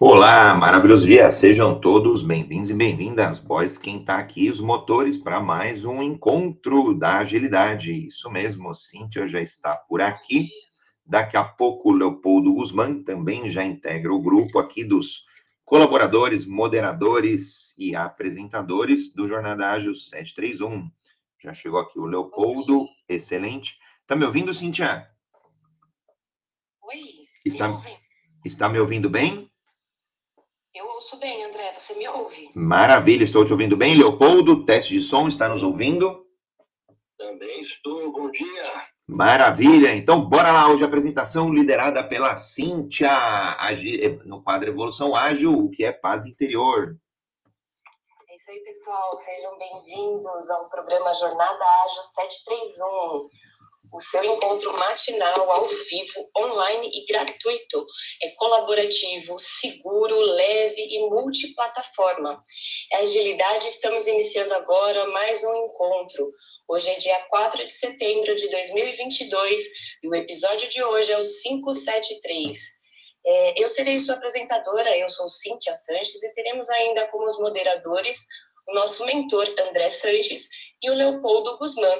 Olá, maravilhoso dia. Sejam todos bem-vindos e bem-vindas, boys. Quem está aqui, os motores, para mais um encontro da agilidade. Isso mesmo, Cíntia já está por aqui. Daqui a pouco, o Leopoldo Guzmán também já integra o grupo aqui dos colaboradores, moderadores e apresentadores do Jornada Ágil 731. Já chegou aqui o Leopoldo, excelente. Está me ouvindo, Cíntia? Oi. Está, está me ouvindo bem? Eu ouço bem, André. Você me ouve? Maravilha, estou te ouvindo bem. Leopoldo, teste de som, está nos ouvindo? Também estou. Bom dia. Maravilha. Então, bora lá. Hoje a apresentação liderada pela Cíntia, no quadro Evolução Ágil, o que é paz interior. É isso aí, pessoal. Sejam bem-vindos ao programa Jornada Ágil 731 o seu encontro matinal, ao vivo, online e gratuito. É colaborativo, seguro, leve e multiplataforma. É agilidade, estamos iniciando agora mais um encontro. Hoje é dia 4 de setembro de 2022 e o episódio de hoje é o 573. É, eu serei sua apresentadora, eu sou Cíntia Sanches e teremos ainda como os moderadores o nosso mentor André Sanches e o Leopoldo Guzmán.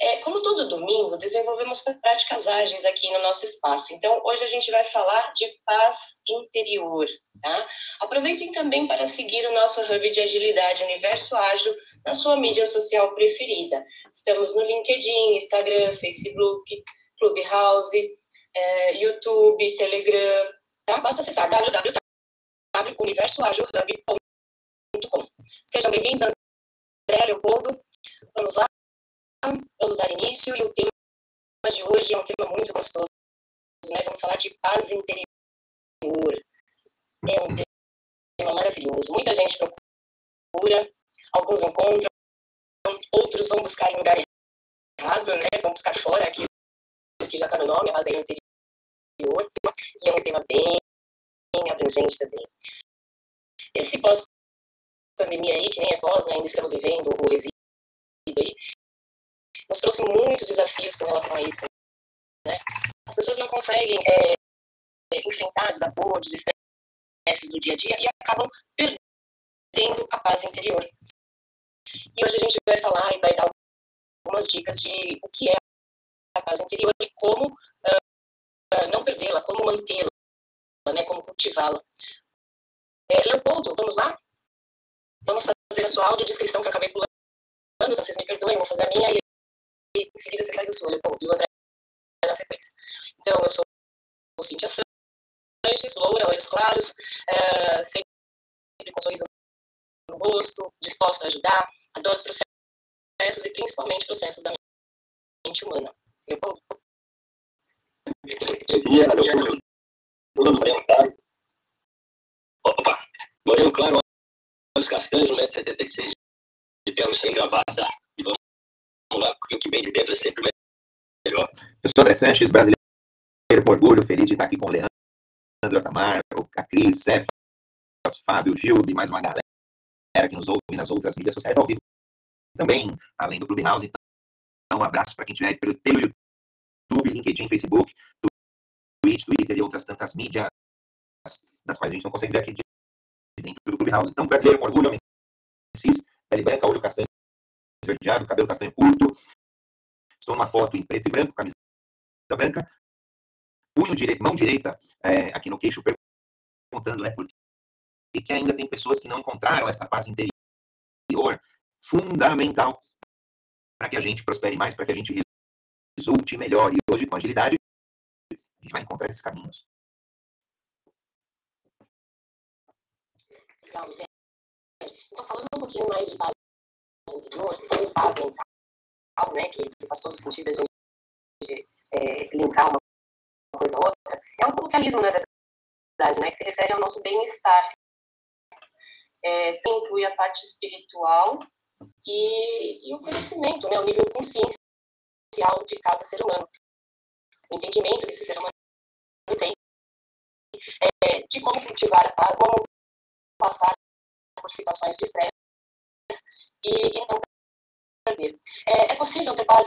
É, como todo domingo, desenvolvemos práticas ágeis aqui no nosso espaço. Então, hoje a gente vai falar de paz interior, tá? Aproveitem também para seguir o nosso hub de agilidade Universo Ágil na sua mídia social preferida. Estamos no LinkedIn, Instagram, Facebook, Clubhouse, é, YouTube, Telegram, tá? Basta acessar www.universoagilhub.com. Sejam bem-vindos, André Leopoldo. Vamos lá? Vamos dar início e o tema de hoje é um tema muito gostoso, né? Vamos falar de paz interior. É um tema maravilhoso. Muita gente procura, alguns encontram, outros vão buscar em lugar errado, né? Vão buscar fora aquilo que já está no nome, a paz interior. E é um tema bem, bem abrangente também. Esse pós-pandemia aí, que nem é pós, né? ainda estamos vivendo o resíduo aí, nos trouxe muitos desafios com relação a isso. Né? As pessoas não conseguem é, enfrentar desacordos, estresses do dia a dia e acabam perdendo a paz interior. E hoje a gente vai falar e vai dar algumas dicas de o que é a paz interior e como uh, não perdê-la, como mantê-la, né, como cultivá-la. É, Leopoldo, vamos lá? Vamos fazer a sua audiodescrição que eu acabei pulando, vocês me perdoem, vou fazer a minha e em seguida você faz a sua, Leopoldo, e o André na sequência. Então, eu sou Cintia Sanches, loura, olhos claros, uh, sempre com sorriso no rosto, disposta a ajudar, adoro os processos e principalmente processos da mente humana. Leopoldo? Dia, Leopoldo. Moreno claro. Opa! Moreno claro, olhos castanhos, 1,76m, de pelo sem gravata lá, porque o que vem de dentro é sempre melhor. Eu sou André Sanches, brasileiro com orgulho, feliz de estar aqui com o Leandro, Tamar, a Cris, Cefas, Fábio, Gil e mais uma galera que nos ouve nas outras mídias sociais ao vivo também, além do Clubhouse. Então, um abraço para quem estiver pelo, pelo YouTube, LinkedIn, Facebook, Twitch, Twitter e outras tantas mídias das quais a gente não consegue ver aqui de dentro do Clubhouse. Então, brasileiro com orgulho, homem cis, pele branca, olho castanho esverdeado, cabelo castanho curto. Estou numa foto em preto e branco, camisa branca. Punho direito, mão direita é, aqui no queixo, perguntando, né, por que ainda tem pessoas que não encontraram essa paz interior fundamental para que a gente prospere mais, para que a gente resulte melhor. E hoje, com agilidade, a gente vai encontrar esses caminhos. Então, falando um pouquinho mais de base paz mental, né, que, que faz todo sentido a gente é, linkar uma coisa a outra, é um coloquialismo, na verdade, né, que se refere ao nosso bem-estar. É, inclui a parte espiritual e, e, o conhecimento, né, o nível consciencial de cada ser humano. O entendimento que esse ser humano tem é, de como cultivar a paz, como passar por situações de estresse e, e não perder. É, é, possível ter paz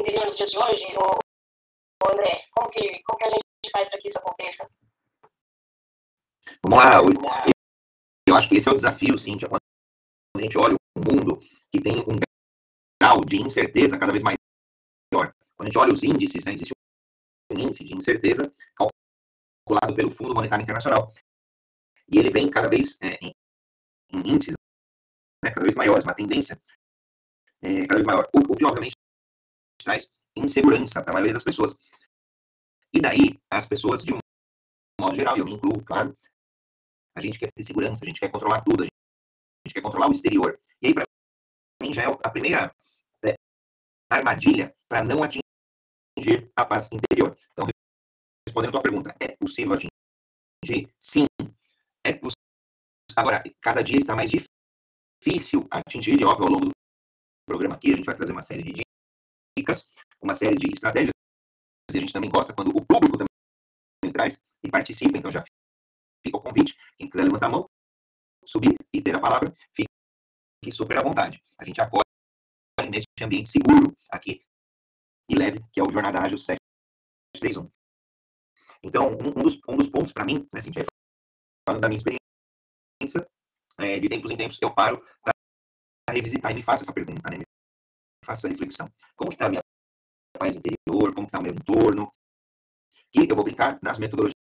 interior nos dias de hoje, ou, André? Como que, como que a gente faz para que isso aconteça? Vamos lá, eu acho que esse é o desafio, Cíntia, quando a gente olha um mundo que tem um grau de incerteza cada vez maior. Quando a gente olha os índices, né, existe um índice de incerteza calculado pelo Fundo Monetário Internacional. E ele vem cada vez é, em, em, índices né, cada vez maiores, uma tendência é, cada vez maior. O, o que, obviamente, traz insegurança para a maioria das pessoas. E daí, as pessoas, de um modo geral, e eu me incluo, claro, a gente quer ter segurança, a gente quer controlar tudo, a gente, quer controlar o exterior. E aí, para mim, já é a primeira é, armadilha para não atingir a paz interior. Então, respondendo a tua pergunta, é possível atingir? Sim, é possível. Agora, cada dia está mais difícil atingir, e óbvio, ao longo do programa aqui, a gente vai trazer uma série de dicas, uma série de estratégias, e a gente também gosta quando o público também traz e participa, então já fica o convite, quem quiser levantar a mão, subir e ter a palavra, fique super à vontade. A gente acolhe nesse ambiente seguro aqui e leve, que é o Jornada Ágil 731. Então, um, um, dos, um dos pontos para mim, né, assim, falando da minha experiência, é, de tempos em tempos eu paro para revisitar e me faço essa pergunta, né? Me faço essa reflexão. Como está a minha paz interior? Como está o meu entorno? E eu vou brincar nas metodologias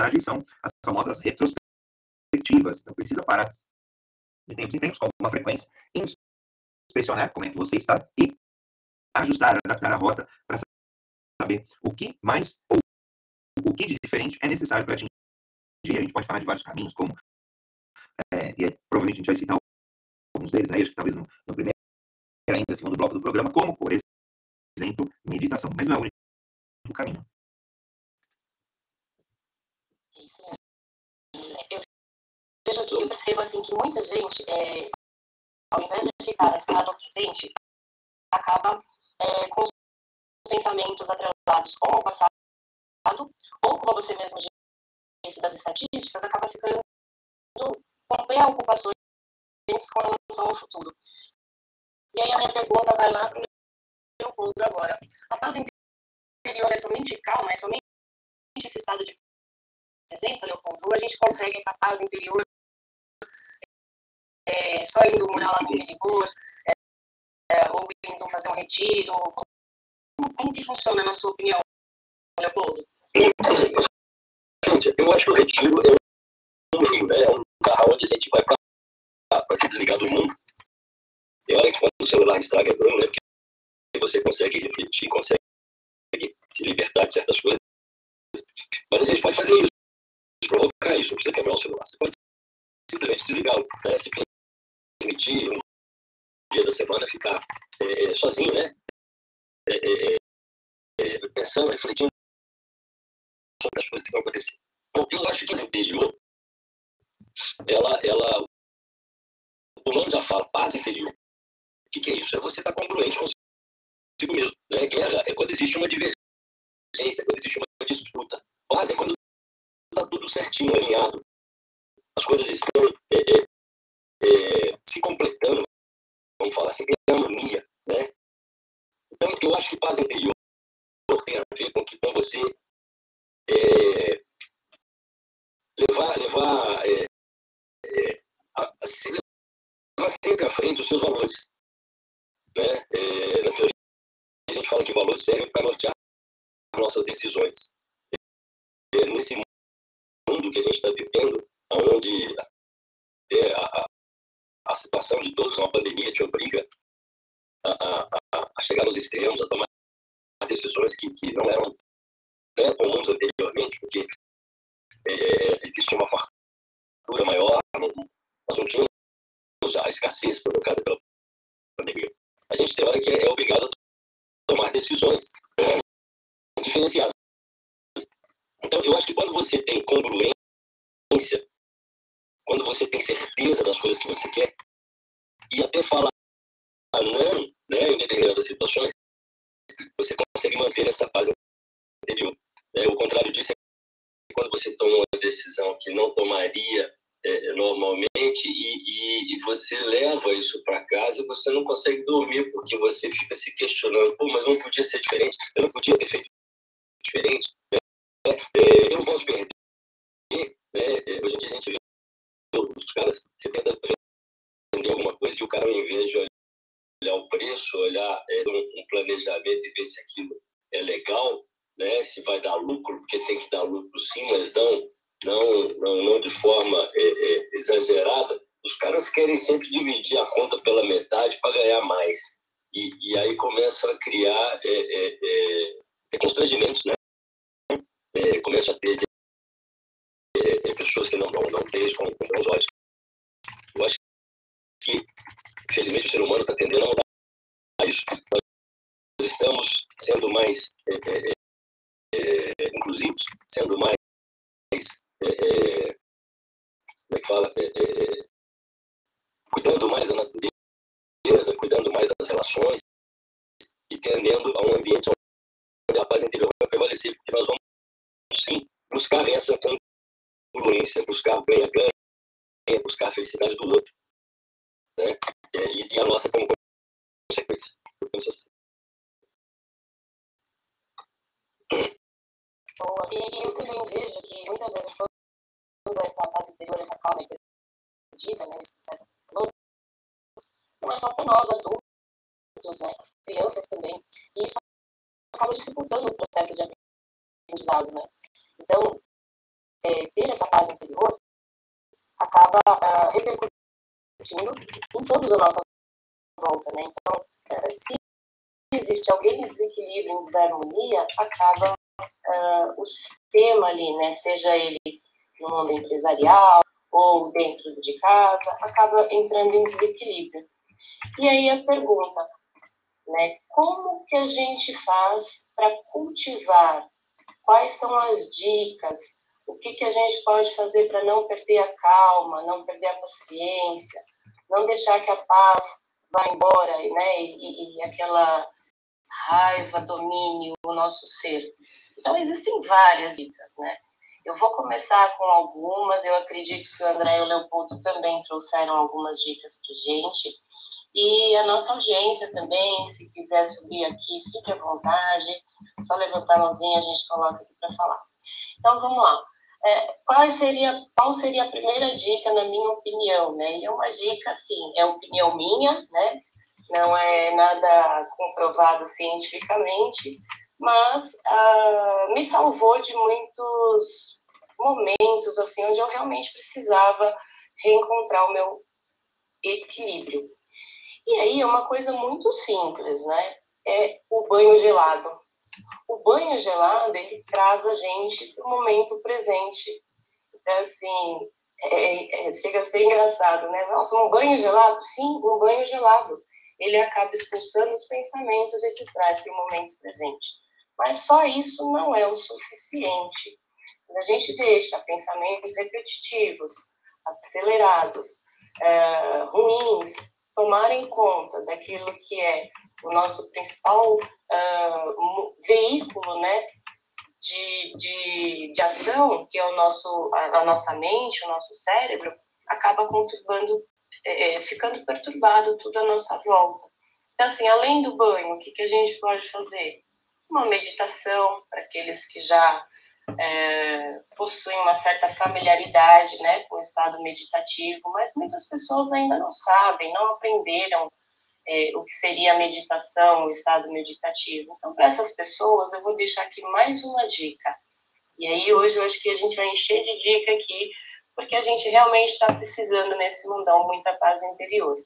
ágeis são as famosas retrospectivas. Então, precisa parar de tempos em tempos, com alguma frequência, inspecionar como é que você está e ajustar, adaptar a rota para saber o que mais ou o que de diferente é necessário para atingir. A gente pode falar de vários caminhos, como, é, e é, provavelmente a gente vai citar alguns deles aí, acho que talvez no, no primeiro, ainda segundo bloco do programa, como, por exemplo, meditação. Mas não é o único caminho. Eu vejo aqui, eu percebo assim que muita gente, é, ao invés de ficar estado presente, acaba é, com os pensamentos atrelados ou ao passado, ou como você mesmo disse das estatísticas, acaba ficando com preocupações com relação ao futuro. E aí a minha pergunta vai lá para o Leopoldo agora. A paz interior é somente calma, é somente esse estado de presença, Leopoldo, ou a gente consegue essa paz interior é, só indo morar lá no interior, é, é, ou indo fazer um retiro? Como, como, que funciona, na sua opinião, Leopoldo? Eu acho que o retiro é um rio, né? É um onde a gente vai para se desligar do mundo. E olha que quando o celular estraga é bom, né? Porque você consegue refletir, consegue se libertar de certas coisas. Mas a gente pode fazer isso provocar isso, não precisa quebrar o celular. Você pode simplesmente desligar, né? se permitir um dia da semana ficar é, sozinho, né? É, é, é, pensando, refletindo sobre as coisas que estão acontecendo. Bom, eu acho que a interior, ela, ela, o nome já fala, paz interior. O que, que é isso? É você estar tá congruente consigo mesmo. Né? Guerra é quando existe uma divergência, quando existe uma disputa. Paz é quando está tudo certinho, alinhado. As coisas estão é, é, é, se completando, vamos falar assim, em harmonia. Né? Então, eu acho que paz interior tem a ver com, que, com você é, levar, levar, é, é, levar sempre à frente os seus valores. Né? na teoria, a gente fala que valores servem para nortear nossas decisões. nesse mundo que a gente está vivendo, onde é, a, a, situação de todos, uma pandemia, te obriga a, a, a chegar nos extremos, a tomar decisões que, que não eram né, comuns anteriormente, porque é, existe uma fartura maior, nós não tínhamos a escassez provocada pela pandemia. A gente tem hora que é, é obrigado a tomar decisões é, diferenciadas. Então, eu acho que quando você tem congruência, quando você tem certeza das coisas que você quer, e até falar não né, em determinadas situações, você consegue manter essa paz interior. É, o contrário disso é quando você toma uma decisão que não tomaria é, normalmente e, e, e, você leva isso para casa e você não consegue dormir porque você fica se questionando, pô, mas não podia ser diferente, eu não podia ter feito diferente. É, eu posso perder Né? É, hoje em dia a gente vê os caras, você tenta vender alguma coisa e o cara, ao invés de olhar o preço, olhar é, um planejamento e ver se aquilo é legal, né? se vai dar lucro, porque tem que dar lucro sim, mas não, não, não, não de forma é, é, exagerada, os caras querem sempre dividir a conta pela metade para ganhar mais. E, e aí começa a criar é, é, é, constrangimentos, né? É, começa a ter é, pessoas que não, não, não têm isso com, com olhos. Eu acho que, infelizmente, o ser humano está tendendo a mudar isso. Nós estamos sendo mais inclusivos, sendo mais como é que fala? cuidando mais da natureza, cuidando mais das relações e tendendo a um ambiente onde a paz interior vai prevalecer, porque nós vamos, sim, buscar essa congruência, buscar ganha-ganha, buscar a felicidade do outro, né? E, e a nossa como consequência. Eu penso assim. Boa. E eu também vejo que muitas vezes quando essa paz interior, essa calma é perdida, né, nesse processo não é só para nós adultos, né, as crianças também, e isso acaba dificultando o processo de aprendizado, né. Então, é, ter essa paz interior acaba uh, repercutindo em todos a nossa volta, né. Então, uh, se existe alguém em desequilíbrio, em desarmonia, acaba uh, o sistema ali, né, seja ele no mundo empresarial ou dentro de casa, acaba entrando em desequilíbrio. E aí a pergunta, né, como que a gente faz para cultivar? Quais são as dicas? O que, que a gente pode fazer para não perder a calma, não perder a paciência, não deixar que a paz vá embora, né, e, e aquela raiva domine o nosso ser? Então, existem várias dicas, né? Eu vou começar com algumas, eu acredito que o André e o Leopoldo também trouxeram algumas dicas para gente. E a nossa audiência também, se quiser subir aqui, fique à vontade, só levantar a mãozinha a gente coloca aqui para falar. Então, vamos lá. É, qual, seria, qual seria a primeira dica, na minha opinião? Né? E é uma dica, assim, é opinião minha, né? não é nada comprovado cientificamente, mas ah, me salvou de muitos momentos assim onde eu realmente precisava reencontrar o meu equilíbrio. E aí é uma coisa muito simples, né? É o banho gelado. O banho gelado ele traz a gente para o momento presente. Então assim é, é, chega a ser engraçado, né? Nossa, um banho gelado? Sim, um banho gelado. Ele acaba expulsando os pensamentos e te traz para o momento presente. Mas só isso não é o suficiente. Quando a gente deixa pensamentos repetitivos, acelerados, é, ruins, tomarem conta daquilo que é o nosso principal uh, veículo né, de, de, de ação, que é o nosso, a, a nossa mente, o nosso cérebro, acaba conturbando, é, ficando perturbado tudo à nossa volta. Então, assim, além do banho, o que, que a gente pode fazer? Uma meditação, para aqueles que já é, possuem uma certa familiaridade né, com o estado meditativo, mas muitas pessoas ainda não sabem, não aprenderam é, o que seria a meditação, o estado meditativo. Então, para essas pessoas, eu vou deixar aqui mais uma dica. E aí, hoje, eu acho que a gente vai encher de dica aqui, porque a gente realmente está precisando nesse mundão muita paz interior.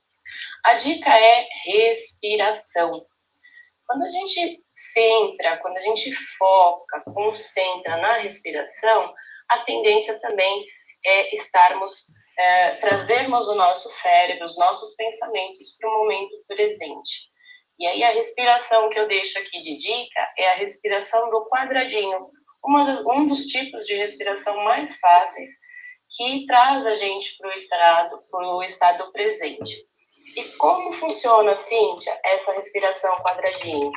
A dica é respiração. Quando a gente centra, quando a gente foca, concentra na respiração, a tendência também é estarmos, é, trazermos o nosso cérebro, os nossos pensamentos para o momento presente. E aí a respiração que eu deixo aqui de dica é a respiração do quadradinho, uma, um dos tipos de respiração mais fáceis que traz a gente para o estado, estado presente. E como funciona, Cíntia, essa respiração quadradinho?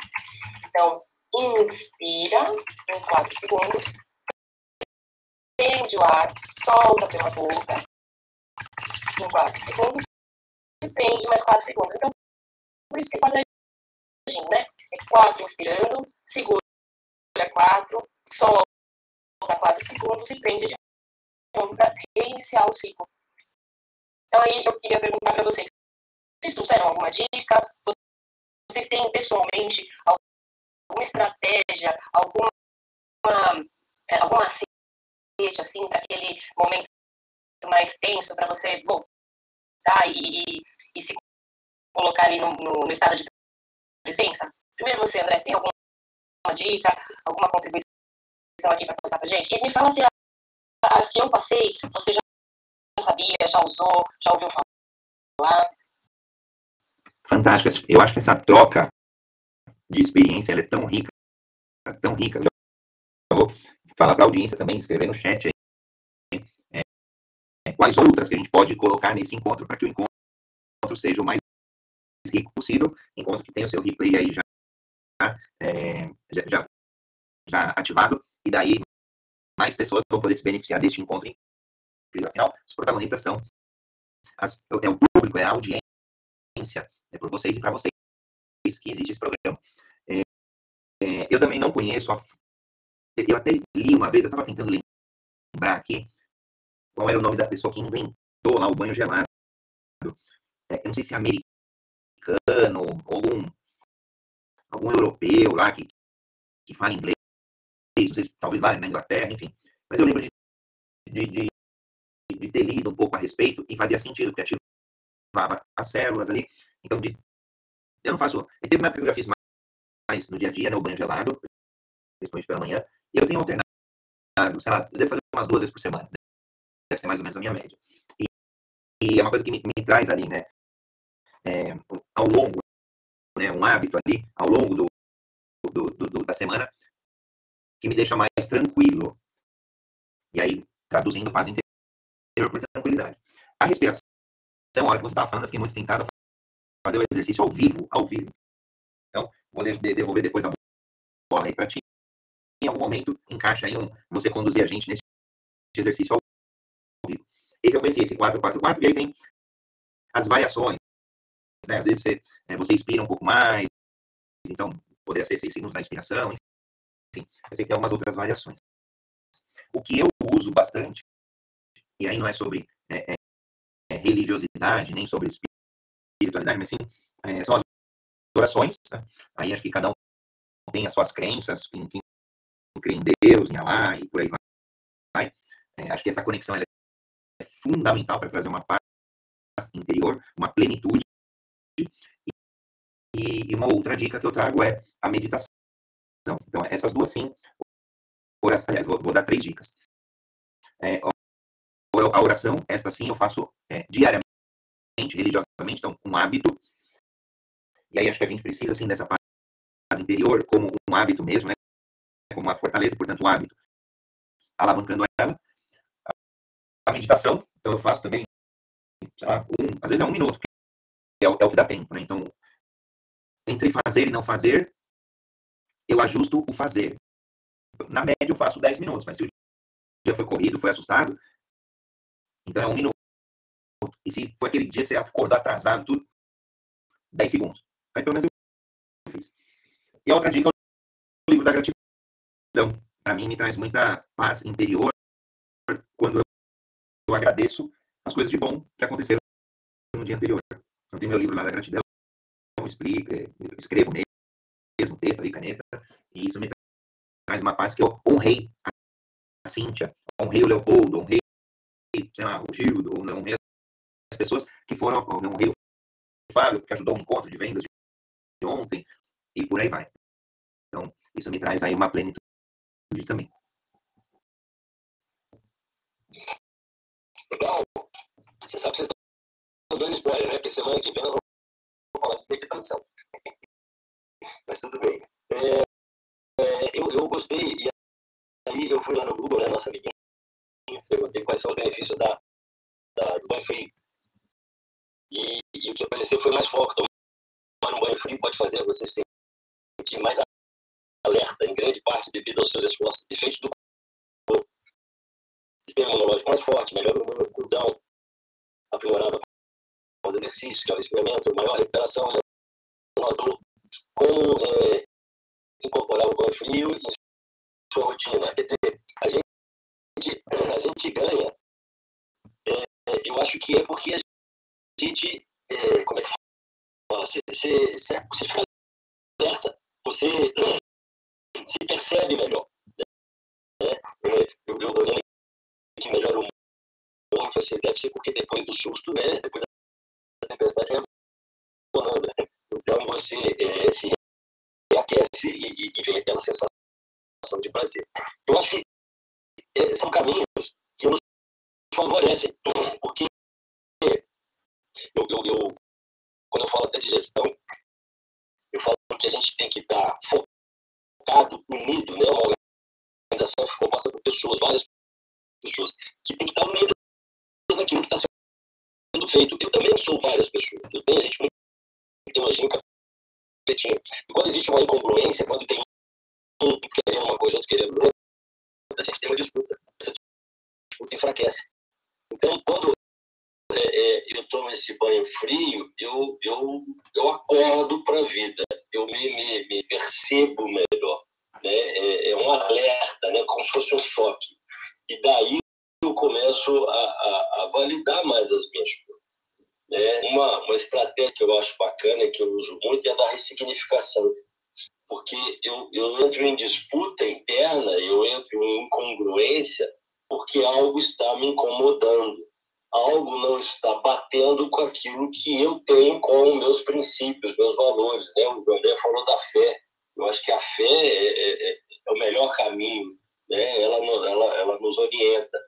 Então, inspira em 4 segundos, prende o ar, solta pela boca em 4 segundos e prende mais 4 segundos. Então, por isso que é quadradinho, né? É 4 inspirando, segura 4, solta 4 segundos e prende de novo para reiniciar o ciclo. Então, aí eu queria perguntar para vocês: vocês trouxeram alguma dica? Vocês têm pessoalmente alguma estratégia, alguma, é, alguma macete, assim, para aquele momento mais tenso, para você voltar e, e, e, se colocar ali no, no, no, estado de presença? Primeiro você, André, tem alguma dica, alguma contribuição aqui para passar para gente? E me fala se as que eu passei, você já sabia, já usou, já ouviu falar? Fantástica. Eu acho que essa troca de experiência é tão rica, tão rica. Eu vou falar para a audiência também, escrever no chat aí, é, é, quais outras que a gente pode colocar nesse encontro para que o encontro seja o mais rico possível, encontro que tenha o seu replay aí já, é, já, já, já ativado, e daí mais pessoas vão poder se beneficiar deste encontro. Afinal, os protagonistas são as, é o público, é a audiência, é por vocês e para vocês que existe esse programa. É, é, eu também não conheço, a, eu até li uma vez, eu estava tentando lembrar aqui qual era o nome da pessoa que inventou lá o banho gelado. É, eu não sei se é americano ou algum, algum europeu lá que, que fala inglês, não sei, talvez lá na Inglaterra, enfim. Mas eu lembro de, de, de, de ter lido um pouco a respeito e fazia sentido, porque as células ali. Então, de eu não faço. Teve uma época que eu já fiz mais no dia a dia, né? O banho gelado, principalmente pela manhã. E eu tenho alternado, sei lá, eu devo fazer umas duas vezes por semana. Deve ser mais ou menos a minha média. E, e é uma coisa que me, me traz ali, né? É, ao longo, né? Um hábito ali, ao longo do, do, do, da semana, que me deixa mais tranquilo. E aí, traduzindo paz interior por tranquilidade. A respiração, a hora que você estava falando, eu fiquei muito tentado a fazer o exercício ao vivo, ao vivo. Então, vou devolver depois a bola aí para ti. Em algum momento, encaixa aí um, você conduzir a gente nesse exercício ao vivo. Esse eu conheci, esse 444, e aí tem as variações. Né? Às vezes você, né, você inspira um pouco mais, então poderia ser seis signos da inspiração, enfim. Eu sei que tem algumas outras variações. O que eu uso bastante, e aí não é sobre é, é, religiosidade, nem sobre espiritualidade, mas sim, é, são as orações. Né? Aí acho que cada um tem as suas crenças, em quem crê em Deus, em Allah e por aí vai. É, acho que essa conexão é fundamental para trazer uma paz interior, uma plenitude. E, uma outra dica que eu trago é a meditação. Então, essas duas sim, aliás, vou, vou dar três dicas. É, a oração, esta sim eu faço é, diariamente religiosamente, então, um hábito. E aí acho que a gente precisa, assim, dessa paz interior como um hábito mesmo, né? Como uma fortaleza, portanto, um hábito. Alavancando ela. A meditação, então eu faço também, sei lá, um, às vezes é um minuto, é o, é o que dá tempo, né? Então, entre fazer e não fazer, eu ajusto o fazer. Na média, eu faço 10 minutos, mas se o dia foi corrido, foi assustado, então é um minuto. E se foi aquele dia que você acordou atrasado, tudo, 10 segundos. Aí pelo menos eu fiz. E a outra dica é o livro da gratidão. Para mim, me traz muita paz interior quando eu agradeço as coisas de bom que aconteceram no dia anterior. Então, tem meu livro lá da gratidão, eu explico, é, escrevo mesmo, texto ali, caneta, e isso me traz uma paz que eu honrei a Cíntia, honrei o Leopoldo, honrei, sei lá, o Gildo, honrei as pessoas que foram um Rio Fábio, que ajudou o encontro de vendas de ontem, e por aí vai. Então, isso me traz aí uma plenitude também. Legal. Você sabe que vocês estão dando spoiler, né? Porque semana que vem nós vamos falar de meditação. Mas tudo bem. É, é, eu, eu gostei, e aí eu fui lá no Google, né, nossa amiguinha, perguntei quais são os benefícios da, da, do banho frio. E, e o que apareceu foi mais foco. Tomar um banho frio pode fazer você se sentir mais alerta, em grande parte devido aos seus esforços, efeitos do corpo. Sistema imunológico mais forte, melhor o cooldown, aprimorado os exercícios, que é o experimento, maior recuperação, menor dor. Como é, incorporar o banho frio em sua rotina. Quer dizer, a gente, a gente ganha eu acho que é porque a gente, é, como é que fala, você, fica alerta, você se percebe melhor. Né? É, eu, eu olhando que melhora o humor, você deve ser porque depois do susto, né, depois da tempestade, é bonança. Então você é, se reaquece e, e, vem aquela sensação de prazer. Eu acho que é, são caminhos que nos favorecem, porque eu, eu, eu, quando eu falo até de gestão, eu falo que a gente tem que estar focado, unido, né? uma organização composta por pessoas, várias pessoas, que tem que estar unidas naquilo que está sendo feito. Eu também sou várias pessoas. Eu tenho gente muito imagina capetinho. E quando existe uma incongruência, quando tem um querendo uma coisa, outro querendo outra, a gente tem uma disputa. Essa disputa enfraquece. Então, quando é, é, eu tomo esse banho frio, eu, eu, eu acordo para a vida, eu me, me, me, percebo melhor. Né? É, é, um alerta, né? como se fosse um choque. E daí eu começo a, a, a validar mais as minhas coisas. Né? Uma, uma estratégia que eu acho bacana, que eu uso muito, é a da ressignificação. Porque eu, eu entro em disputa interna, incongruência, porque algo está me incomodando algo não está batendo com aquilo que eu tenho como meus princípios, meus valores. Né? O André falou da fé. Eu acho que a fé é, é, é, é o melhor caminho. Né? Ela, ela, ela nos orienta.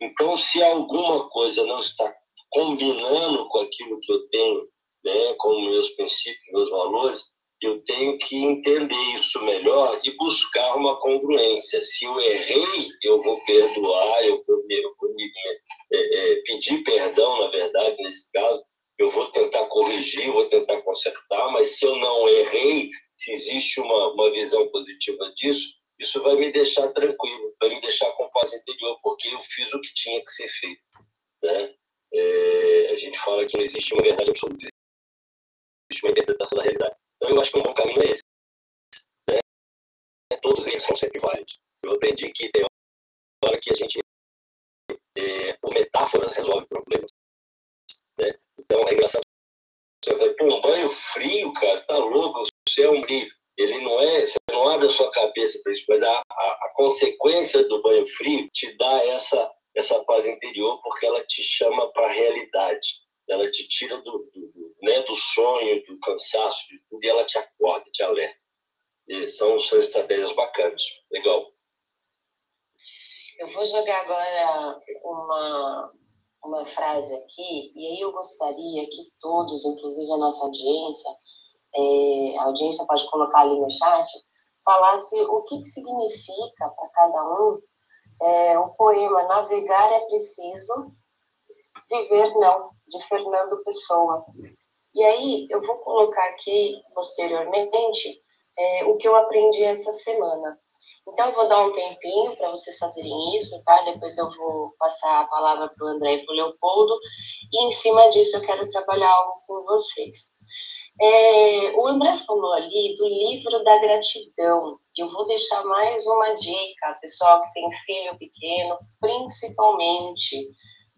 Então, se alguma coisa não está combinando com aquilo que eu tenho, né, com meus princípios, meus valores, eu tenho que entender isso melhor e buscar uma congruência. Se eu errei, eu vou perdoar, eu vou, eu vou me, é, é, pedir perdão, na verdade, nesse caso, eu vou tentar corrigir, vou tentar consertar, mas se eu não errei, se existe uma, uma visão positiva disso, isso vai me deixar tranquilo, vai me deixar com paz interior, porque eu fiz o que tinha que ser feito. Né? É, a gente fala que não existe uma verdade absoluta, existe uma interpretação da realidade. Então, eu acho que um bom caminho é esse. Né? Todos eles são sempre válidos. Eu aprendi que tem hora que a gente, é, por metáforas, resolve problemas. Né? Então, é engraçado. Você vai, pôr um banho frio, cara, você tá louco, você é um brilho. Ele não é, você não abre a sua cabeça para isso, mas a, a, a consequência do banho frio te dá essa, essa paz interior, porque ela te chama para a realidade. Ela te tira do, do né, do sonho, do cansaço, de tudo, e ela te acorda, te alerta. São, são estratégias bacanas. Legal. Eu vou jogar agora uma, uma frase aqui, e aí eu gostaria que todos, inclusive a nossa audiência, é, a audiência pode colocar ali no chat, falasse o que, que significa para cada um é, o poema Navegar é Preciso, Viver Não, de Fernando Pessoa. E aí eu vou colocar aqui posteriormente é, o que eu aprendi essa semana. Então eu vou dar um tempinho para vocês fazerem isso, tá? Depois eu vou passar a palavra para o André e para o Leopoldo. E em cima disso eu quero trabalhar algo com vocês. É, o André falou ali do livro da gratidão. Eu vou deixar mais uma dica, pessoal que tem filho pequeno, principalmente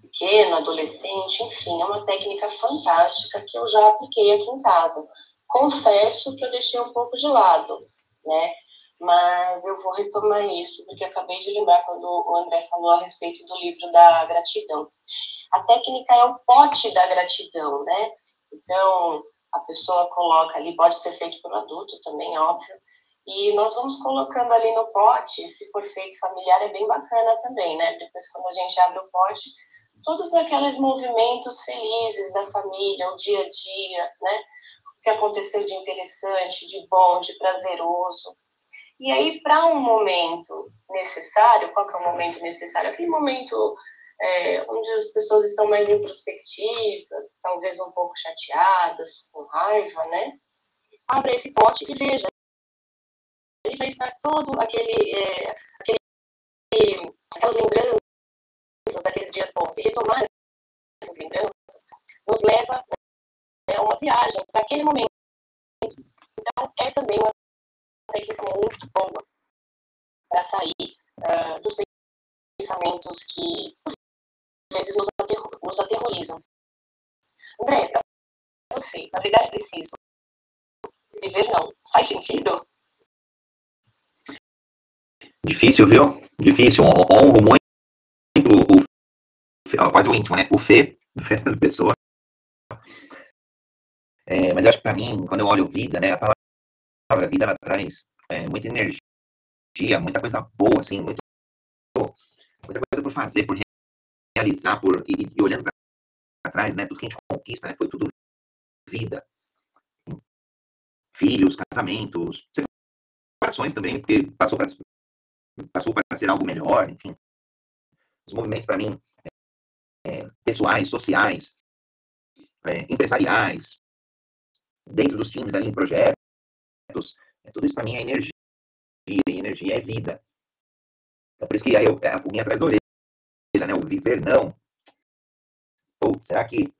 pequeno, adolescente, enfim, é uma técnica fantástica que eu já apliquei aqui em casa. Confesso que eu deixei um pouco de lado, né? Mas eu vou retomar isso, porque acabei de lembrar quando o André falou a respeito do livro da gratidão. A técnica é o pote da gratidão, né? Então, a pessoa coloca ali, pode ser feito por um adulto também, óbvio, e nós vamos colocando ali no pote, se for feito familiar, é bem bacana também, né? Depois, quando a gente abre o pote, todos aqueles movimentos felizes da família, o dia a dia, né? O que aconteceu de interessante, de bom, de prazeroso. E aí, para um momento necessário, qual que é o momento necessário? Aquele momento é, onde as pessoas estão mais introspectivas, talvez um pouco chateadas, com raiva, né? Abra esse pote e veja. Ele vai estar todo aquele, é, aquele aquelas lembranças daqueles dias bons e retomar essas lembranças nos leva né, a uma viagem para aquele momento. Então, é também uma técnica muito boa para sair uh, dos pensamentos que, às vezes, nos, nos aterrorizam. André, para você, navegar é preciso. Viver não. Faz sentido? Difícil, viu? Difícil. Honro muito quase o íntimo, né? O Fê, do Fernando Pessoa. É, mas eu acho que para mim, quando eu olho vida, né? A palavra vida, ela traz é, muita energia, muita coisa boa, assim, muito, muita coisa por fazer, por realizar, por e, e olhando para trás, né? Tudo que a gente conquista, né? Foi tudo vida. Filhos, casamentos, separações também, porque passou para passou para ser algo melhor, enfim. Os movimentos, para mim, é, pessoais, sociais, é, empresariais, dentro dos times ali em projetos, é, tudo isso para mim é energia, e energia é vida. Então, por isso que aí eu, é a pulguinha atrás da orelha, né? O viver não. Ou será que,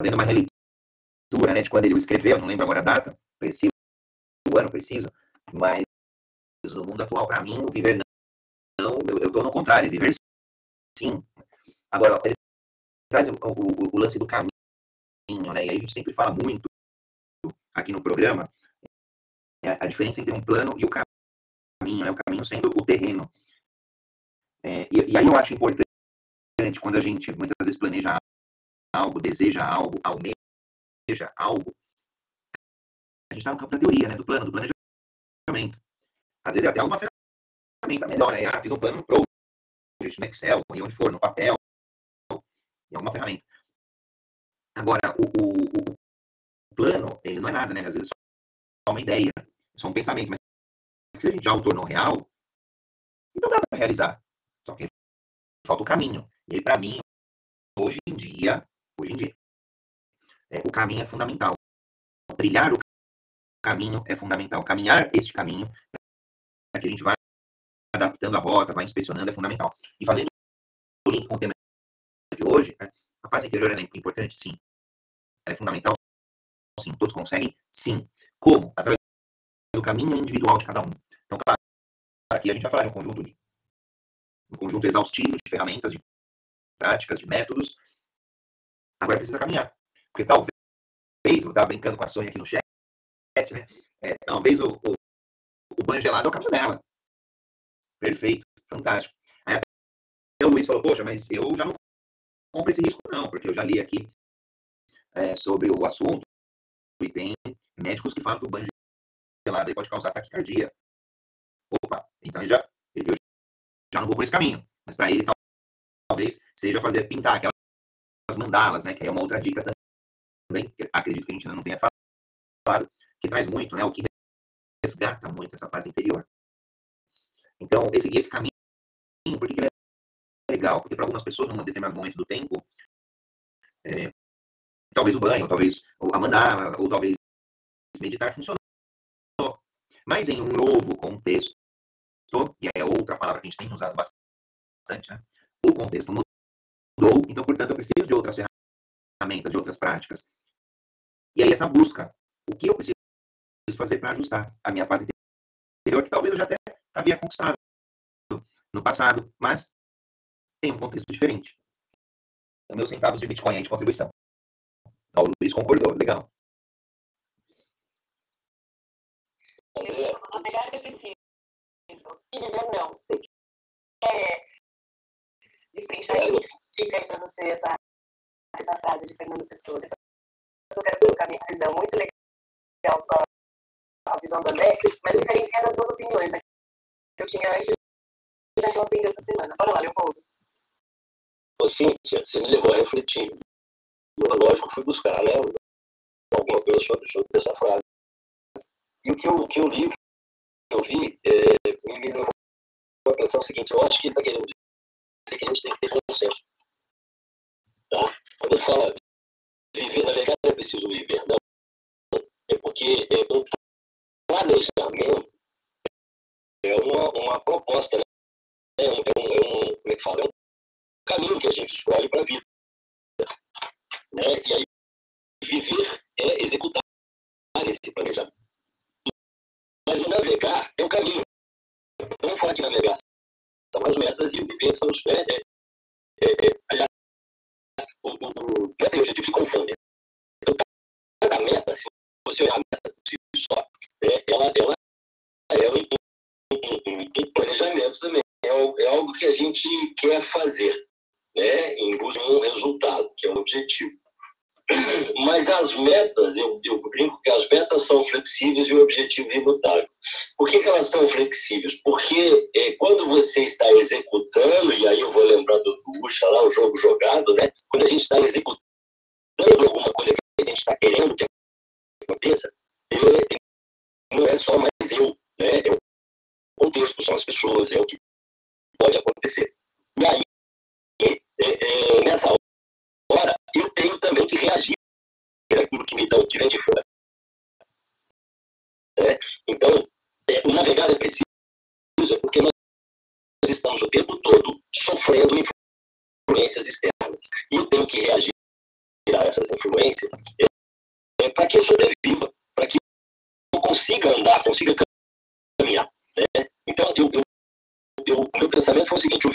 fazendo uma releitura, né, de quando ele escreveu, não lembro agora a data, preciso, o ano preciso, mas no mundo atual, para mim, o viver não, eu estou no contrário, é viver sim. Agora, ele traz o, o, o, lance do caminho, né? E aí a gente sempre fala muito aqui no programa é a diferença entre um plano e o caminho, né? O caminho sendo o terreno. É, e, e, aí eu acho importante quando a gente muitas vezes planeja algo, deseja algo, almeja algo, a gente está no campo da teoria, né? Do plano, do planejamento. Às vezes é até uma ferramenta melhor, né? Ah, fiz um plano pro no Excel, onde for, no papel, em alguma ferramenta. Agora, o, o, o, plano, ele não é nada, né? Às vezes é só uma ideia, só um pensamento, mas se a gente já o tornou real, então dá para realizar. Só que falta o caminho. E aí, para mim, hoje em dia, hoje em dia, é, o caminho é fundamental. Trilhar o caminho é fundamental. Caminhar este caminho que a gente vai adaptando a rota, vai inspecionando, é fundamental. E fazendo o link com o tema de hoje, né, a paz interior é importante? Sim. é fundamental? Sim. Todos conseguem? Sim. Como? Através do caminho individual de cada um. Então, claro, aqui a gente vai falar de um conjunto, de, um conjunto exaustivo de ferramentas, de práticas, de métodos. Agora precisa caminhar. Porque talvez, eu estava brincando com a Sônia aqui no chat, né? É, talvez o, o, o banho gelado é o caminho dela. Perfeito, fantástico. Aí até o Luiz falou, poxa, mas eu já não compro esse risco não, porque eu já li aqui é, sobre o assunto e tem médicos que falam que o banho gelado pode causar taquicardia. Opa, então já, eu já não vou por esse caminho. Mas para ele, talvez, seja fazer pintar aquelas mandalas, né? Que é uma outra dica também, que acredito que a gente ainda não tenha falado, que traz muito, né? O que resgata muito essa paz interior. Então, esse, esse caminho, por que ele é legal? Porque para algumas pessoas, num determinado momento do tempo, é, talvez o banho, talvez a mandar, ou talvez meditar funcionou. Mas em um novo contexto, e é outra palavra que a gente tem usado bastante, né? o contexto mudou, então, portanto, eu preciso de outras ferramentas, de outras práticas. E aí essa busca, o que eu preciso fazer para ajustar a minha paz interior, que talvez eu já até havia conquistado no passado, mas em um contexto diferente. Então, meus centavos de Bitcoin aí de contribuição. O Luiz concordou, legal. É preciso. não. É, destrinchar aí, fica aí para frase de Fernando Pessoa. Eu quero colocar minha visão muito legal a, visão do André, mas diferenciando as duas opiniões né? eu tinha antes e da eu aprendi essa semana. Bora lá, Leopoldo. Cíntia, você me levou a refletir. Eu, lógico, fui buscar né, alguma coisa sobre, essa frase. E o que eu, o que eu li, que eu vi, é, me levou a pensar o seguinte: eu acho que ele está querendo dizer que a gente tem que ter consenso. Tá? Quando ele fala viver, navegar é preciso viver, não. É porque é, o planejamento é uma, uma proposta, né? é, um, é, um, é como é que fala? É um caminho que a gente escolhe para a vida. Né? E aí, viver é executar esse planejamento. Mas o navegar é o caminho. Vamos falar de navegar. São as metas e o viver são os. É, é, é, aliás, o, o, meta e objetivo. Então, cada meta, se você olhar a meta por si só, é, ela, ela é um, um, um, um planejamento também. É, é, algo que a gente quer fazer, né, em busca de um resultado, que é um objetivo. Mas as metas, eu, eu brinco que as metas são flexíveis e o objetivo é imutável. Por que, que elas são flexíveis? Porque é, quando você está executando, e aí eu vou lembrar do Bucha lá, o jogo jogado, né? Quando a gente está executando alguma coisa que a gente está querendo que aconteça, não é só mais eu, né? É o contexto, são as pessoas, é o que pode acontecer. E aí, é, é, nessa hora, eu tenho também que reagir àquilo que me dão, que vem de fora. É, então, é, o navegar é preciso, porque nós estamos o tempo todo sofrendo influências externas. E eu tenho que reagir a essas influências é, para que eu sobreviva, para que eu consiga andar, consiga caminhar. Né? Então, o meu pensamento foi o seguinte: o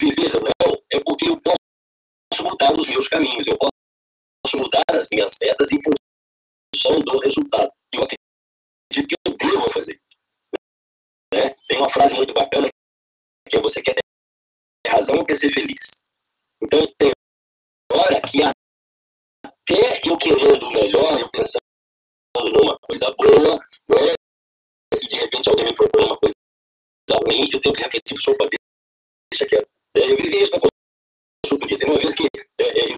viver não é porque eu posso mudar os meus caminhos, eu posso mudar as minhas metas em função do resultado. Eu acredito que eu devo fazer. Né? Tem uma frase muito bacana que é você quer ter razão ou quer ser feliz. Então, tem hora que até eu querendo o melhor, eu pensando numa coisa boa, né? e de repente alguém me propõe uma coisa ruim, eu tenho que refletir sobre a deixa quieto. Eu vivi isso Tem uma vez que é, é,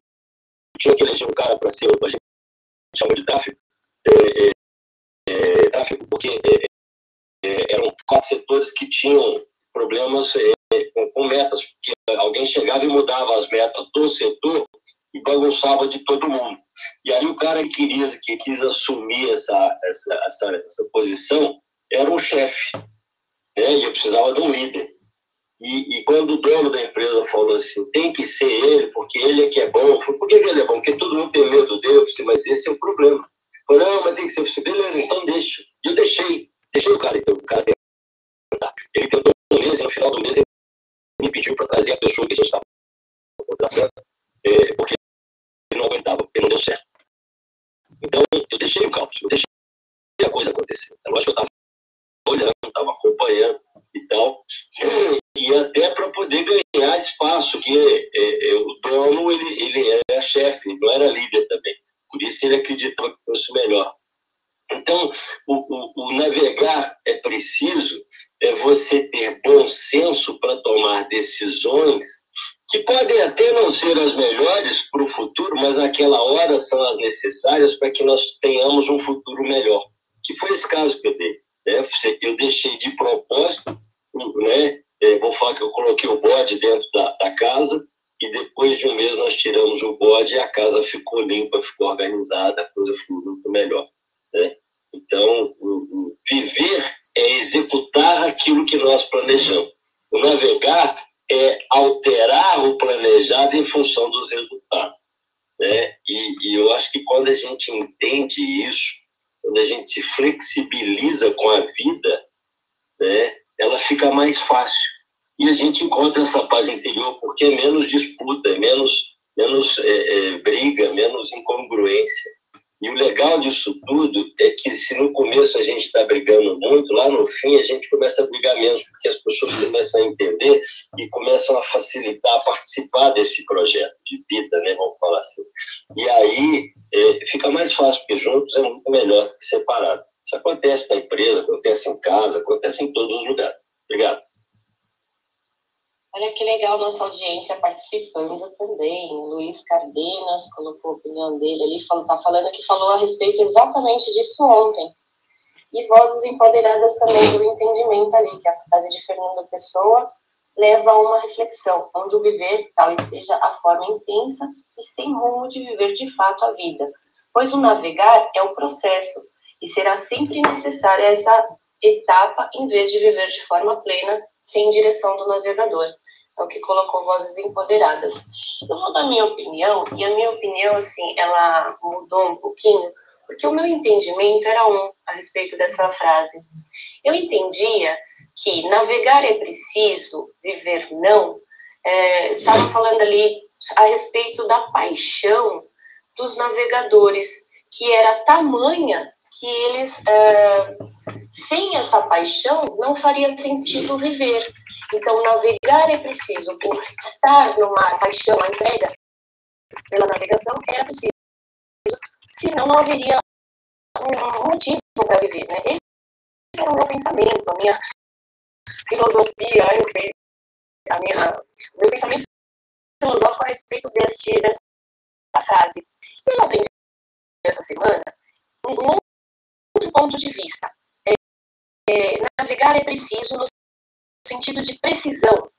tinha que eleger um cara para ser, a gente chama de tráfego, é, é, é porque eram quatro setores que tinham problemas com, com, metas, porque alguém chegava e mudava as metas do setor e bagunçava de todo mundo. E aí o cara que queria, que quis assumir essa, essa, essa, essa posição era o chefe, né? e eu precisava de um líder. E, e, quando o dono da empresa falou assim, tem que ser ele, porque ele é que é bom, eu falei, por que ele é bom? Porque todo mundo tem medo dele. Mas esse é o problema. Eu falei, não, mas tem que ser. Falei, beleza, então deixa. E eu deixei, deixei o cara. Então, o cara ele tentou um mês e no final do mês ele me pediu para trazer a pessoa que a gente estava contratando, é, porque ele não aguentava, porque não deu certo. Então, eu deixei o caos, eu deixei a coisa acontecer. Eu acho que eu estava olhando, estava acompanhando e tal, e até para poder ganhar espaço, que é, é, o dono ele, ele era chefe, não era líder também, por isso ele acreditava que fosse melhor. Então, o, o, o navegar é preciso, é você ter bom senso para tomar decisões que podem até não ser as melhores para o futuro, mas naquela hora são as necessárias para que nós tenhamos um futuro melhor. Que foi esse caso que eu dei. Né? Eu deixei de propósito, né? É, vou falar que eu coloquei o bode dentro da, da casa e depois de um mês nós tiramos o bode e a casa ficou limpa, ficou organizada, a coisa ficou muito melhor. Né? Então, viver é executar aquilo que nós planejamos. O navegar é alterar o planejado em função dos resultados. Né? E, e eu acho que quando a gente entende isso, quando a gente se flexibiliza com a vida, né, ela fica mais fácil. E a gente encontra essa paz interior porque é menos disputa, é menos, menos é, é, briga, menos incongruência. E o legal disso tudo é que se no começo a gente está brigando muito, lá no fim a gente começa a brigar menos, porque as pessoas começam a entender e começam a facilitar, a participar desse projeto de vida, né, vamos falar assim. E aí é, fica mais fácil, porque juntos é muito melhor que separado. Isso acontece na empresa, acontece em casa, acontece em todos os lugares. Obrigado. Olha que legal nossa audiência participando também. Luiz Cardenas colocou a opinião dele ali, está falando que falou a respeito exatamente disso ontem. E vozes empoderadas também do entendimento ali, que a frase de Fernando Pessoa leva a uma reflexão, onde o viver talvez seja a forma intensa e sem rumo de viver de fato a vida, pois o navegar é o processo e será sempre necessária essa etapa em vez de viver de forma plena sem direção do navegador é o que colocou vozes empoderadas. Eu vou dar minha opinião, e a minha opinião, assim, ela mudou um pouquinho, porque o meu entendimento era um a respeito dessa frase. Eu entendia que navegar é preciso, viver não, é, estava falando ali a respeito da paixão dos navegadores, que era tamanha que eles, é, sem essa paixão, não faria sentido viver. Então, navegar é preciso, por estar numa paixão, a entrega pela navegação era preciso, senão não haveria um motivo para viver. Né? Esse era o meu pensamento, a minha filosofia, a minha, o meu pensamento filosófico a respeito deste, dessa frase. E eu aprendi essa semana um outro ponto de vista. É, é, navegar é preciso no sentido de precisão.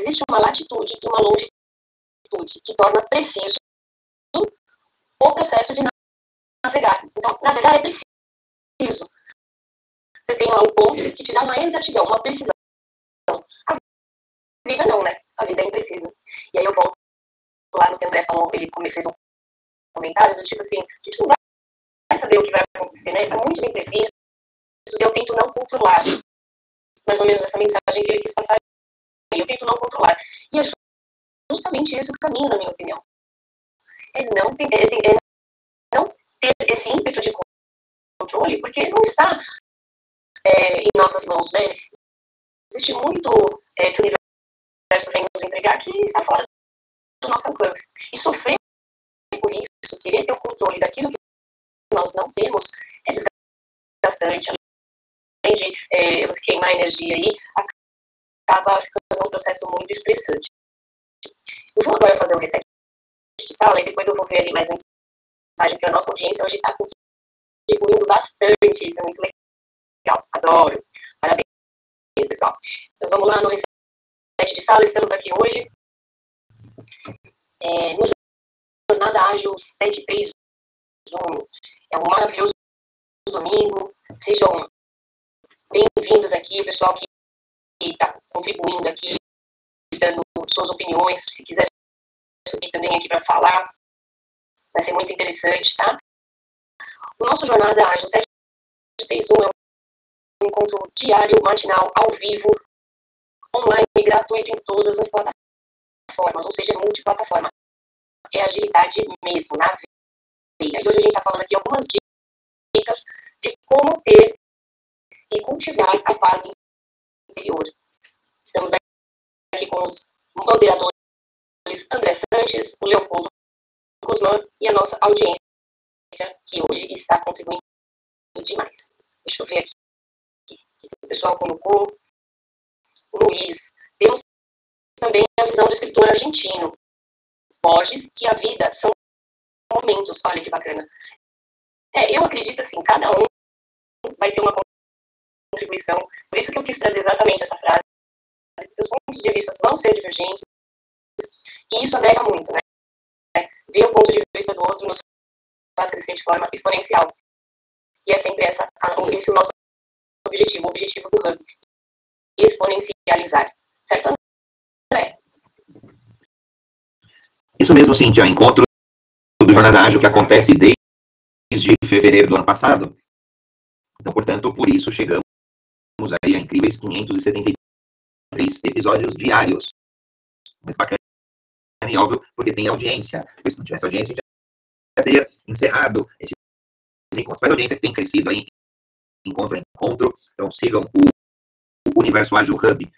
Existe uma latitude e uma longitude que torna preciso o processo de navegar. Então, navegar é preciso. Você tem lá um ponto que te dá uma exatidão, uma precisão. A vida não, né? A vida é imprecisa. E aí eu volto lá no que o André falou, ele fez um comentário do tipo assim, a gente não vai saber o que vai acontecer, né? São muitos imprevistos e eu tento não controlar. Mais ou menos essa mensagem que ele quis passar. Eu tento não controlar. E é justamente esse o caminho, na minha opinião. É não, é, é não ter esse ímpeto de controle, porque não está é, em nossas mãos, né? Existe muito é, que o universo vem nos entregar que está fora do nosso alcance. E sofrer por isso, querer ter o controle daquilo que nós não temos, é desgastante. Além de é, você queimar energia aí, acaba ficando um processo muito estressante. Eu vou agora fazer um reset de sala e depois eu vou ver ali mais mensagem, porque a nossa audiência hoje está contribuindo bastante, isso é muito legal, adoro. Parabéns, pessoal. Então vamos lá no reset de sala, estamos aqui hoje é, no Jornada Ágil 731. É um maravilhoso domingo. Sejam bem-vindos aqui, pessoal que está contribuindo aqui, dando suas opiniões. Se quiser subir também aqui para falar, vai ser muito interessante, tá? O nosso Jornada Ágil 731 é um encontro diário, matinal, ao vivo, online, gratuito em todas as plataformas, ou seja, multiplataforma. É agilidade mesmo, na veia. E hoje a gente está falando aqui algumas dicas de como ter e cultivar a paz interior. Estamos aqui com os moderadores André Sanches, o Leopoldo Guzmán e a nossa audiência, que hoje está contribuindo demais. Deixa eu ver aqui o que o pessoal colocou. O Luiz. Temos também a visão do escritor argentino, Borges, que a vida são momentos. Olha que bacana. É, eu acredito assim, cada um vai ter uma contribuição. Por isso que eu quis trazer exatamente essa frase. Os pontos de vista vão ser divergentes, e isso agrega muito, né? Ver o ponto de vista do outro nos faz crescer de forma exponencial. E é sempre essa, esse o nosso objetivo, o objetivo do Hub. Exponencializar. Certo, André? Isso mesmo, Cintia. Encontro do Jornada Ágil que acontece desde fevereiro do ano passado. Então, portanto, por isso chegamos aí a incríveis 573 episódios diários. Muito bacana e óbvio, porque tem audiência. Porque se não tivesse audiência, a gente já teria encerrado esses encontros. Mas a audiência tem crescido aí, encontro em encontro. Então sigam o, o Universo Ágil Hub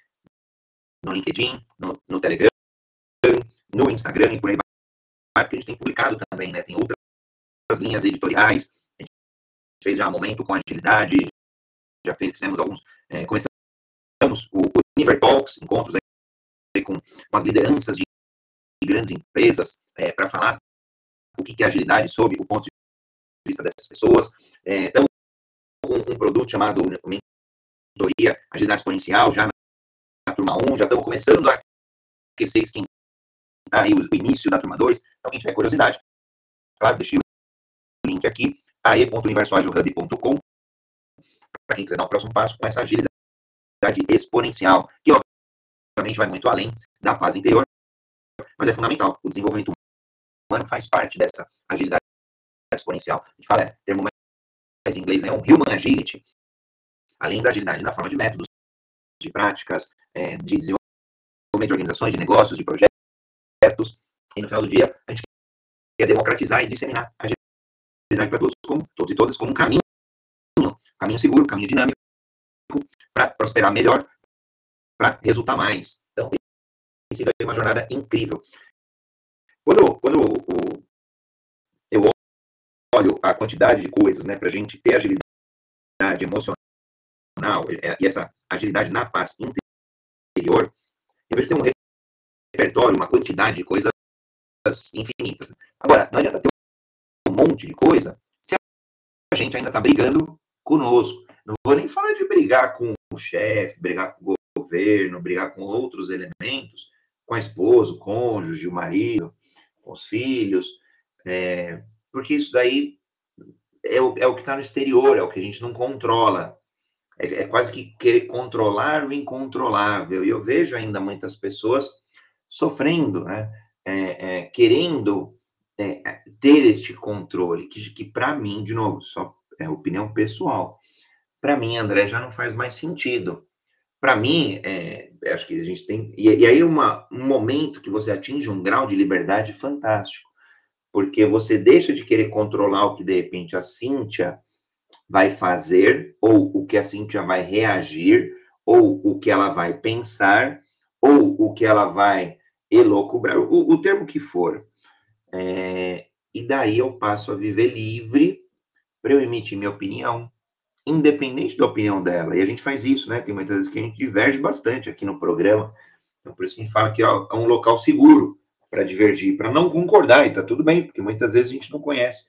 no LinkedIn, no, no, Telegram, no Instagram e por aí vai, porque a gente tem publicado também, né? Tem outras linhas editoriais. A gente fez já um momento com agilidade, já fizemos alguns, é, começamos o, o Talks, encontros aí com, com as lideranças de grandes empresas é, para falar o que é agilidade sob o ponto de vista dessas pessoas. É, então, um, um, produto chamado Mentoria Agilidade Exponencial, já na, na turma 1, já estamos começando a aquecer, esquentar aí o, início da turma 2. Então, quem tiver curiosidade, claro, deixei o link aqui, ae.universoagilhub.com, para quem quiser dar o um próximo passo com essa agilidade exponencial, que obviamente vai muito além da paz interior, mas é fundamental. O desenvolvimento humano faz parte dessa agilidade exponencial. A gente fala, é, termo mais em inglês, é um human agility. Além da agilidade na forma de métodos, de práticas, é, de desenvolvimento de organizações, de negócios, de projetos, E no final do dia, a gente quer democratizar e disseminar a agilidade para todos, como, todos e todas, como um caminho, caminho seguro, caminho dinâmico, para prosperar melhor, para resultar mais. Então, tem sido uma jornada incrível. Quando, quando eu olho a quantidade de coisas né, para a gente ter agilidade emocional e essa agilidade na paz interior, eu vejo que tem um repertório, uma quantidade de coisas infinitas. Agora, não adianta ter um monte de coisa se a gente ainda está brigando conosco. Não vou nem falar de brigar com o chefe, brigar com o governo, brigar com outros elementos, com a esposa, o cônjuge, o marido, com os filhos, é, porque isso daí é o, é o que está no exterior, é o que a gente não controla. É, é, quase que querer controlar o incontrolável. E eu vejo ainda muitas pessoas sofrendo, né? É, é querendo é, ter este controle, que, que para mim, de novo, só é opinião pessoal, para mim, André, já não faz mais sentido. Para mim, é, acho que a gente tem. E, e aí, uma, um momento que você atinge um grau de liberdade fantástico, porque você deixa de querer controlar o que de repente a Cíntia vai fazer, ou o que a Cíntia vai reagir, ou o que ela vai pensar, ou o que ela vai elocubrar, o, o termo que for. É, e daí eu passo a viver livre para eu emitir minha opinião, independente da opinião dela. E a gente faz isso, né? Tem muitas vezes que a gente diverge bastante aqui no programa. Então, por isso que a gente fala que é um local seguro para divergir, para não concordar, e tá tudo bem, porque muitas vezes a gente não conhece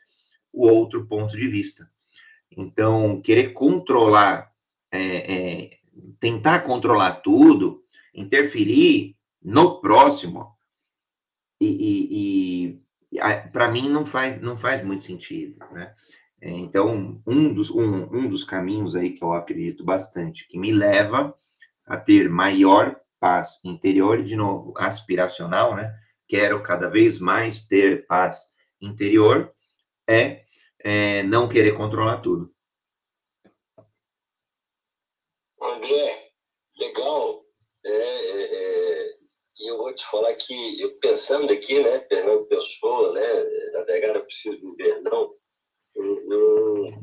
o outro ponto de vista. Então, querer controlar, é, é, tentar controlar tudo, interferir no próximo, e, e, e para mim não faz, não faz muito sentido, né? É, então, um dos, um, um dos caminhos aí que eu acredito bastante, que me leva a ter maior paz interior, e de novo, aspiracional, né? Quero cada vez mais ter paz interior, é, é não querer controlar tudo. André, eu vou te falar que, eu pensando aqui, né, Fernando Pessoa, né, navegar é preciso viver, não, eu,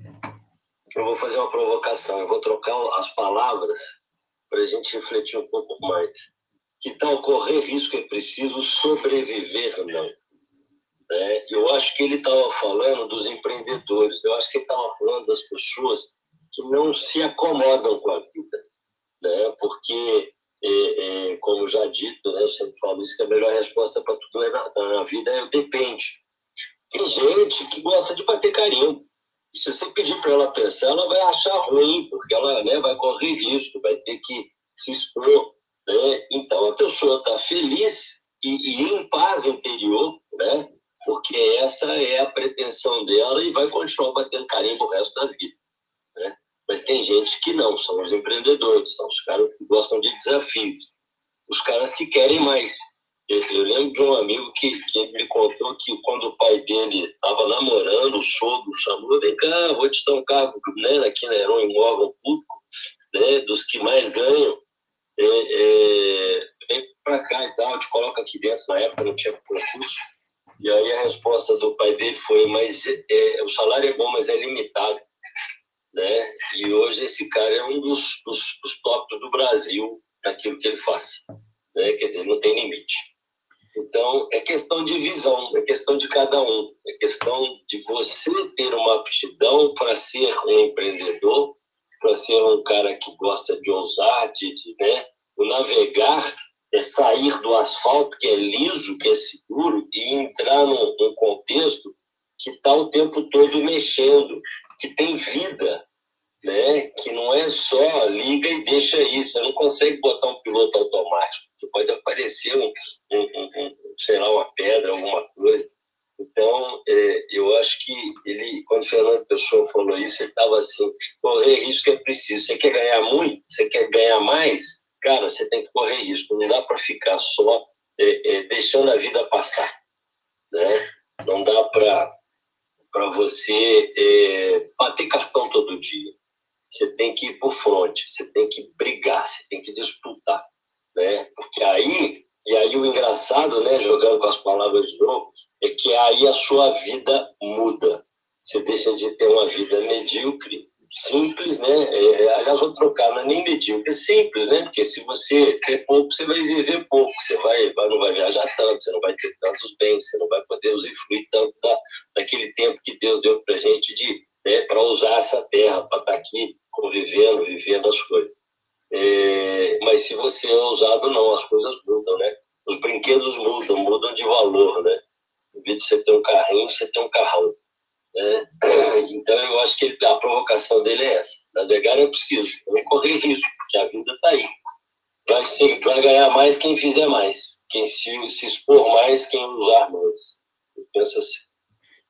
eu vou fazer uma provocação, eu vou trocar as palavras para a gente refletir um pouco mais. Que tal correr risco é preciso sobreviver, não? É, eu acho que ele estava falando dos empreendedores, eu acho que ele estava falando das pessoas que não se acomodam com a vida, né? porque, é, é, como já dito, né, eu sempre falo isso, que a melhor resposta para tudo na, na, vida é o depende. Tem gente que gosta de bater carinho. E se você pedir para ela pensar, ela vai achar ruim, porque ela né, vai correr risco, vai ter que se expor. Né? Então a pessoa está feliz e, e, em paz interior, né? porque essa é a pretensão dela e vai continuar batendo carinho o resto da vida. Né? Mas tem gente que não, são os empreendedores, são os caras que gostam de desafios, os caras que querem mais. Eu, lembro de um amigo que, que me contou que quando o pai dele estava namorando, o sogro chamou, vem cá, vou te dar um cargo né, aqui na Heron, em órgão público, né, dos que mais ganham, é, é, vem para cá e tal, te coloca aqui dentro, na época não tinha concurso. E aí a resposta do pai dele foi, mas é, o salário é bom, mas é limitado. Né? E hoje esse cara é um dos, dos, dos tops do Brasil naquilo que ele faz. Né? Quer dizer, não tem limite. Então, é questão de visão, é questão de cada um, é questão de você ter uma aptidão para ser um empreendedor, para ser um cara que gosta de ousar, de, de né? o navegar é sair do asfalto que é liso, que é seguro, e entrar num, num contexto que está o tempo todo mexendo, que tem vida, né? que não é só liga e deixa isso. Você não consegue botar um piloto automático, que pode aparecer um, um, um sei lá, uma pedra, alguma coisa. Então, é, eu acho que ele, quando o Fernando Pessoa falou isso, ele estava assim: correr risco é preciso. Você quer ganhar muito? Você quer ganhar mais? Cara, você tem que correr risco. Não dá para ficar só é, é, deixando a vida passar. Né? Não dá para você é, bater cartão todo dia. Você tem que ir por frente, você tem que brigar, você tem que disputar. Né? Porque aí, e aí o engraçado engraçado, né, jogando com as palavras de novo, é que aí a sua vida muda. Você deixa de ter uma vida medíocre, simples, né? É, é aliás, vou trocar, não é nem medíocre, é simples, né? Porque se você ter pouco, você vai viver pouco, você vai, não vai viajar tanto, você não vai ter tantos bens, você não vai poder usufruir tanto da, daquele tempo que Deus deu para gente de né, para usar essa terra, para estar tá aqui convivendo, vivendo as coisas. É, mas se você é ousado, não, as coisas mudam, né? Os brinquedos mudam, mudam de valor, né? Em vez de você ter um carrinho, você tem um carrão. Né? Então, eu acho que a provocação dele é essa. Navegar é preciso, não correr risco, porque a vida está aí. Vai, ser, vai ganhar mais quem fizer mais. Quem se, se expor mais, quem usar mais. Eu penso assim.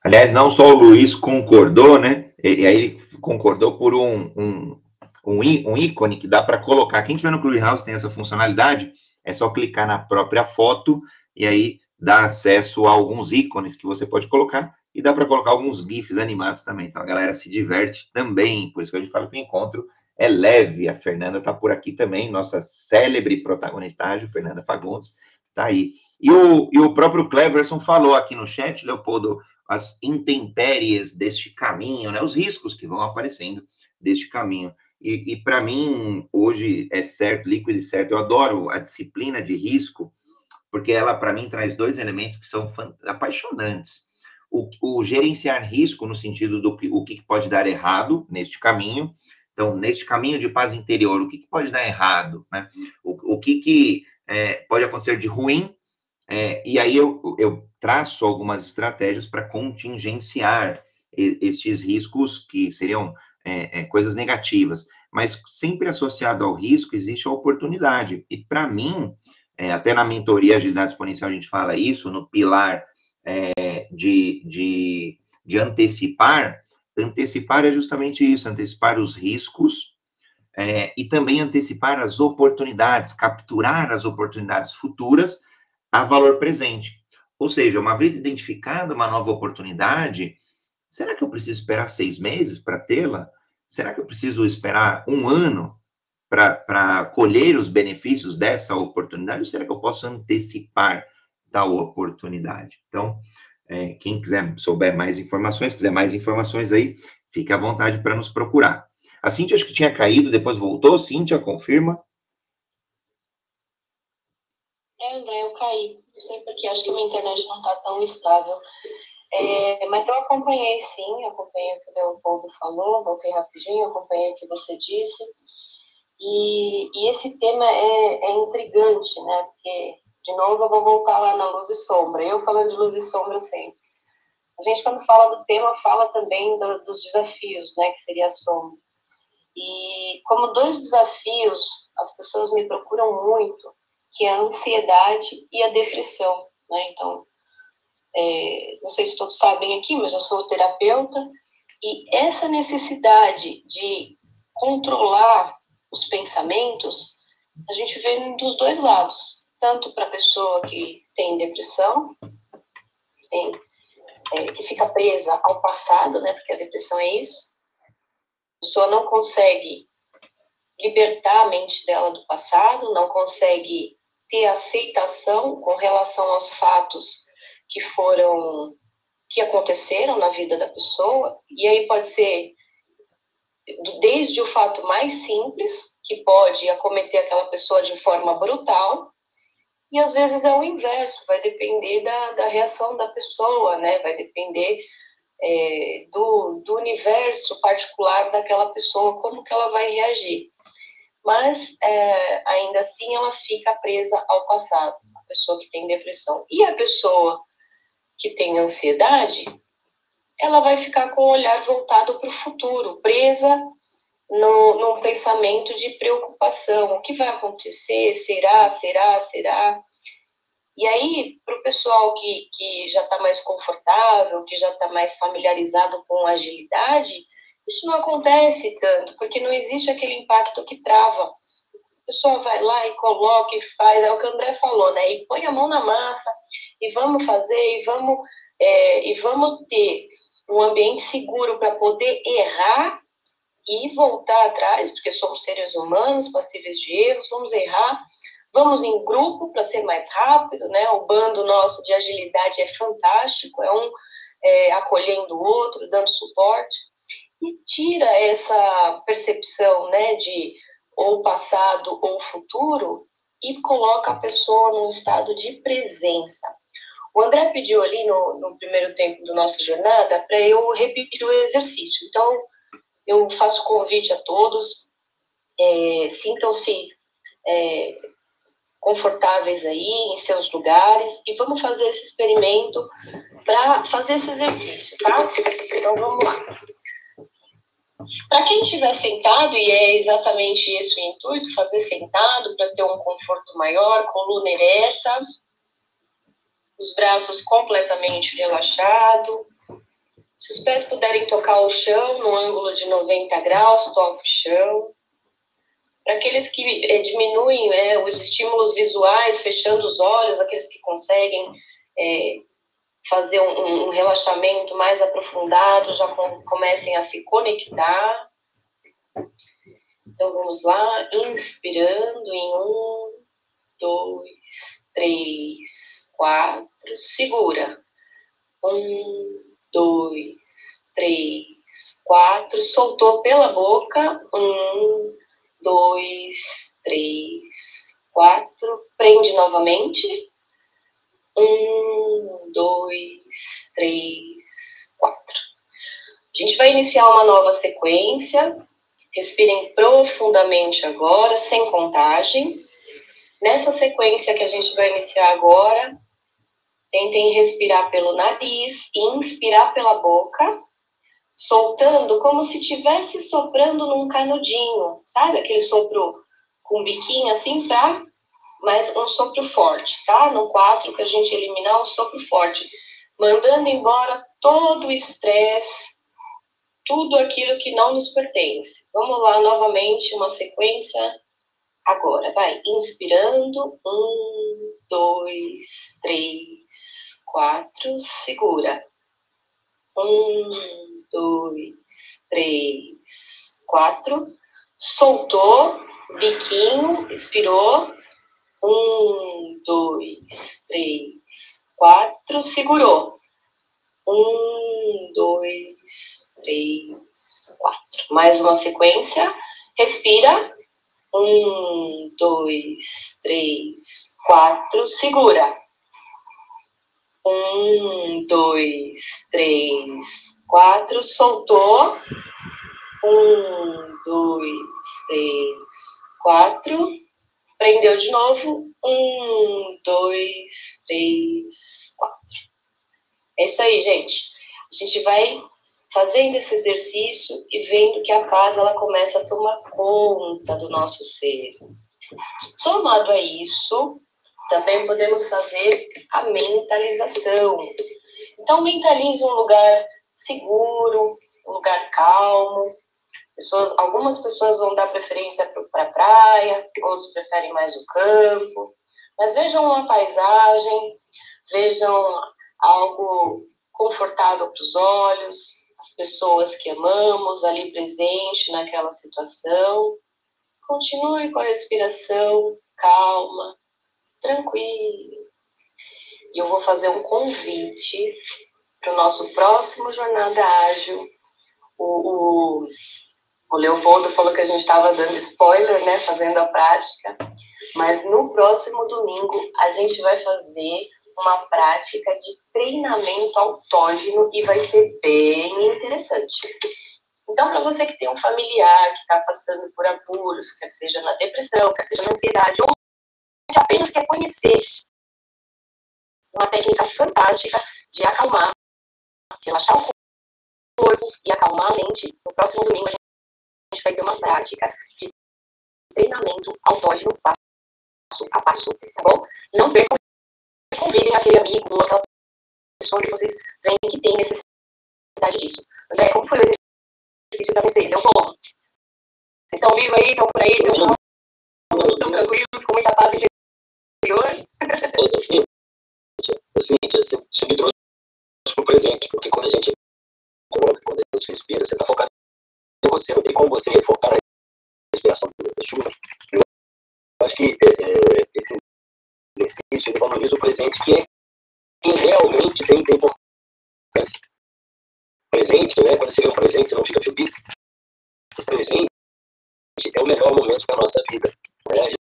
Aliás, não só o Luiz concordou, né? E, aí concordou por um, um, um, um ícone que dá para colocar. Quem tiver no Clubhouse tem essa funcionalidade, é só clicar na própria foto e aí dá acesso a alguns ícones que você pode colocar e dá para colocar alguns GIFs animados também. Então a galera se diverte também, por isso que a gente fala que o encontro é leve. A Fernanda está por aqui também, nossa célebre protagonista, Fernanda Fagundes, está aí. E o, e o próprio Cleverson falou aqui no chat, Leopoldo, as intempéries deste caminho, né, os riscos que vão aparecendo deste caminho. E, e para mim, hoje é certo, líquido e certo, eu adoro a disciplina de risco, porque ela, para mim, traz dois elementos que são apaixonantes. O, o, gerenciar risco no sentido do que, o que pode dar errado neste caminho. Então, neste caminho de paz interior, o que, pode dar errado? Né? O, o que, que é, pode acontecer de ruim? É, e aí eu, eu traço algumas estratégias para contingenciar estes riscos que seriam é, é, coisas negativas, mas sempre associado ao risco existe a oportunidade. E para mim, é, até na mentoria Agilidade Exponencial a gente fala isso, no pilar é, de, de, de antecipar, antecipar é justamente isso, antecipar os riscos é, e também antecipar as oportunidades, capturar as oportunidades futuras a valor presente. Ou seja, uma vez identificada uma nova oportunidade, será que eu preciso esperar seis meses para tê-la? Será que eu preciso esperar um ano para colher os benefícios dessa oportunidade? Ou será que eu posso antecipar tal oportunidade? Então, é, quem quiser souber mais informações, quiser mais informações aí, fique à vontade para nos procurar. A Cintia acho que tinha caído, depois voltou. Cíntia, confirma. É, André, eu caí. Não sei porque, acho que minha internet não está tão estável. É, mas eu acompanhei sim, acompanhei o que o Leopoldo falou, voltei rapidinho, acompanhei o que você disse. E, e esse tema é, é intrigante, né? Porque, de novo, eu vou voltar lá na luz e sombra. Eu falando de luz e sombra sempre. A gente, quando fala do tema, fala também do, dos desafios, né? Que seria a sombra. E como dois desafios, as pessoas me procuram muito, que é a ansiedade e a depressão, né? Então, é, não sei se todos sabem aqui, mas eu sou terapeuta, e essa necessidade de controlar os pensamentos, a gente vê dos dois lados, tanto para a pessoa que tem depressão, que, tem, é, que fica presa ao passado, né, porque a depressão é isso, a pessoa não consegue libertar a mente dela do passado, não consegue ter aceitação com relação aos fatos que foram que aconteceram na vida da pessoa e aí pode ser desde o fato mais simples que pode acometer aquela pessoa de forma brutal e às vezes é o inverso vai depender da, da reação da pessoa né? Vai depender é, do, do universo particular daquela pessoa como que ela vai reagir. Mas é, ainda assim ela fica presa ao passado a pessoa que tem depressão. E a pessoa que tem ansiedade, ela vai ficar com o olhar voltado para o futuro, presa no, num pensamento de preocupação. O que vai acontecer? Será? Será? Será? E aí, para o pessoal que, que já está mais confortável, que já está mais familiarizado com agilidade, isso não acontece tanto, porque não existe aquele impacto que trava pessoa vai lá e coloca e faz, é o que o André falou, né? E põe a mão na massa e vamos fazer e vamos, é, e vamos ter um ambiente seguro para poder errar e voltar atrás, porque somos seres humanos, passíveis de erros, vamos errar, Vamos em grupo para ser mais rápido, né? O bando nosso de agilidade é fantástico, é um é, acolhendo o outro, dando suporte, e tira essa percepção, né, de ou passado ou futuro e coloca a pessoa num estado de presença. O André pediu ali no, no primeiro tempo do nossa jornada para eu repetir o exercício. Então, eu faço convite a todos, é, sintam-se é, confortáveis aí em seus lugares e vamos fazer esse experimento para fazer esse exercício, tá? Então vamos lá. Para quem estiver sentado, e é exatamente esse o intuito, fazer sentado para ter um conforto maior, coluna ereta, os braços completamente relaxados. Os pés puderem tocar o chão no ângulo de 90 graus, toque o chão. Para aqueles que é, diminuem é, os estímulos visuais, fechando os olhos, aqueles que conseguem é, fazer um, um, relaxamento mais aprofundado, já com, comecem a se conectar. Então vamos lá, inspirando em um, dois, três, quatro, segura. Um, dois, três, quatro, soltou pela boca. Um, dois, três, quatro. Prende novamente. Um, dois, três, quatro. A gente vai iniciar uma nova sequência. Respirem profundamente agora, sem contagem. Nessa sequência que a gente vai iniciar agora, tentem respirar pelo nariz e inspirar pela boca soltando como se estivesse soprando num canudinho, sabe? Aquele sopro com biquinho assim, tá? Mas um sopro forte, tá? No 4 que a gente eliminar, um sopro forte. Mandando embora todo o estresse, tudo aquilo que não nos pertence. Vamos lá novamente, uma sequência. Agora, vai. Inspirando. Um, dois, três, quatro. Segura. Um, dois, três, quatro. Soltou, biquinho, expirou. Um, dois, três, quatro. Segurou. Um, dois, três, quatro. Mais uma sequência. Respira. Um, dois, três, quatro. Segura. Um, dois, três, quatro, soltou. Um, dois, três, quatro. Prendeu de novo. Um, dois, três, quatro. É isso aí, gente. A gente vai fazendo esse exercício e vendo que a paz ela começa a tomar conta do nosso ser. Somado a isso, também podemos fazer a mentalização. Então, mentalize um lugar seguro, um lugar calmo. Pessoas, algumas pessoas vão dar preferência para a praia, outros preferem mais o campo. Mas vejam uma paisagem, vejam algo confortável para os olhos, as pessoas que amamos ali presente naquela situação. Continue com a respiração calma, tranquilo. E eu vou fazer um convite para o nosso próximo Jornada Ágil. O, o, o Leopoldo falou que a gente estava dando spoiler, né, fazendo a prática, mas no próximo domingo a gente vai fazer uma prática de treinamento autógeno e vai ser bem interessante. Então, para você que tem um familiar que está passando por apuros, quer seja na depressão, quer seja na ansiedade, ou apenas quer conhecer uma técnica fantástica de acalmar relaxar o corpo e acalmar a mente. No próximo domingo a gente vai ter uma prática de treinamento autógeno passo a passo, tá bom? Não percam, convidem aquele amigo ou aquela pessoa que vocês veem que tem necessidade disso. André, como foi o exercício para você? Deu bom? Vocês estão vivos aí? Estão por aí? Estão tranquilos? Com muita paz interior? Sim, sim, você me trouxe pro presente, porque quando a gente coloca, quando a gente respira, você está focado em você, não tem como você focar na respiração da chuva. Eu acho que é, é, esse ele valoriza o presente, que é quem realmente tem, tem importância. Presente, né? Quando você vê um presente, você não fica feliz. O presente é o melhor momento da nossa vida. Né?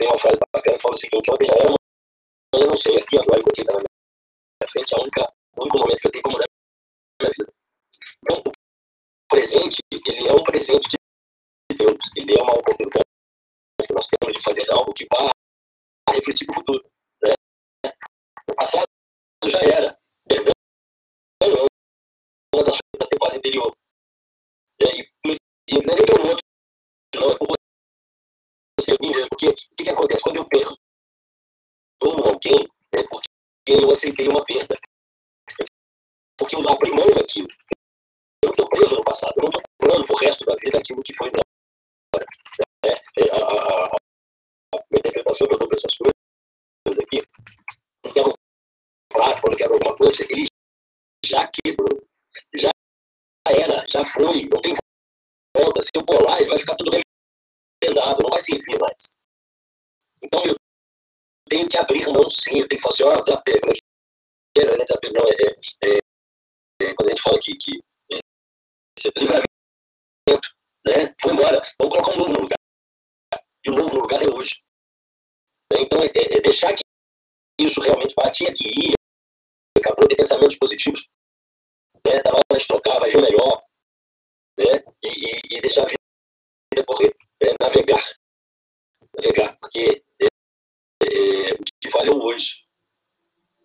Tem uma frase bacana que fala o seguinte: ontem já era, eu não sei, aqui agora, porque está na minha frente, é o único momento que eu tenho como na minha vida. Então, o presente, ele é um presente de Deus, ele é uma oportunidade que nós temos de fazer algo que vá refletir no futuro. Né? O passado já era. Perdão é uma das coisas da paz interior. E, e, e não é nem pelo outro, não, é por você mesmo. Porque o que, que acontece quando eu perco alguém? É porque eu aceitei uma perda. Porque eu abri mão daquilo. Eu não estou preso no passado. Eu não estou comprando pro resto da vida aquilo que foi embora. É, é, a, a, a, interpretação que eu dou para essas coisas aqui, não quero quando quero alguma coisa, ele já quebrou. Já era, já foi, não tem volta. Se eu colar, ele vai ficar tudo remendado, não vai servir mais. Então eu tenho que abrir mão sim, eu tenho que falar assim, ó, oh, desapego, não é, né? desapego não, é, é, é, quando a gente fala que, que é, livramento, né? Foi embora, vamos colocar um novo no lugar. E o novo no lugar é hoje. Então, é, é deixar que isso realmente batia que ia, acabou de pensamentos positivos, né? Tá mais trocar, vai ver melhor, né? E, e, e deixar a vida correr, né? navegar, navegar, porque é, é, o que valeu hoje.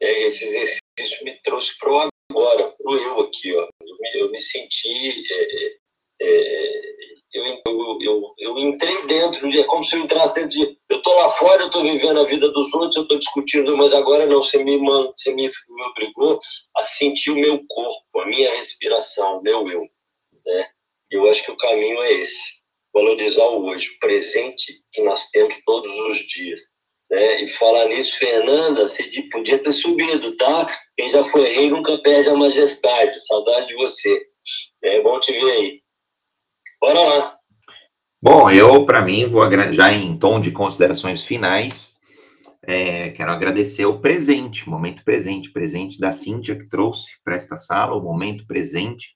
É, esse exercício me trouxe para o agora, para o eu aqui, ó. Eu me, eu me senti é, é, eu, eu, eu, eu, entrei dentro, é como se eu entrasse dentro de. Eu estou lá fora, eu estou vivendo a vida dos outros, eu estou discutindo, mas agora não, você me, você me, me obrigou a sentir o meu corpo, a minha respiração, o meu eu. Né? Eu acho que o caminho é esse: valorizar o hoje, o presente que nós temos todos os dias. Né? E falar nisso, Fernanda, você podia ter subido, tá? Quem já foi rei nunca perde a majestade. Saudade de você. É bom te ver aí. Bora lá. Bom, eu, para mim, vou já em tom de considerações finais, é, quero agradecer o presente, momento presente, presente da Cíntia que trouxe para esta sala, o momento presente.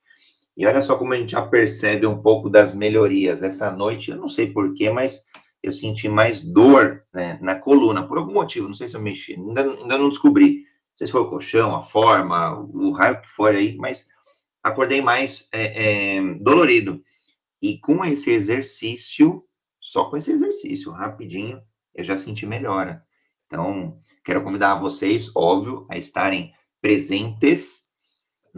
E olha só como a gente já percebe um pouco das melhorias. Essa noite, eu não sei porquê, mas eu senti mais dor né, na coluna, por algum motivo, não sei se eu mexi, ainda, ainda não descobri. Não sei se foi o colchão, a forma, o raio que for aí, mas acordei mais é, é, dolorido. E com esse exercício, só com esse exercício, rapidinho, eu já senti melhora. Então, quero convidar vocês, óbvio, a estarem presentes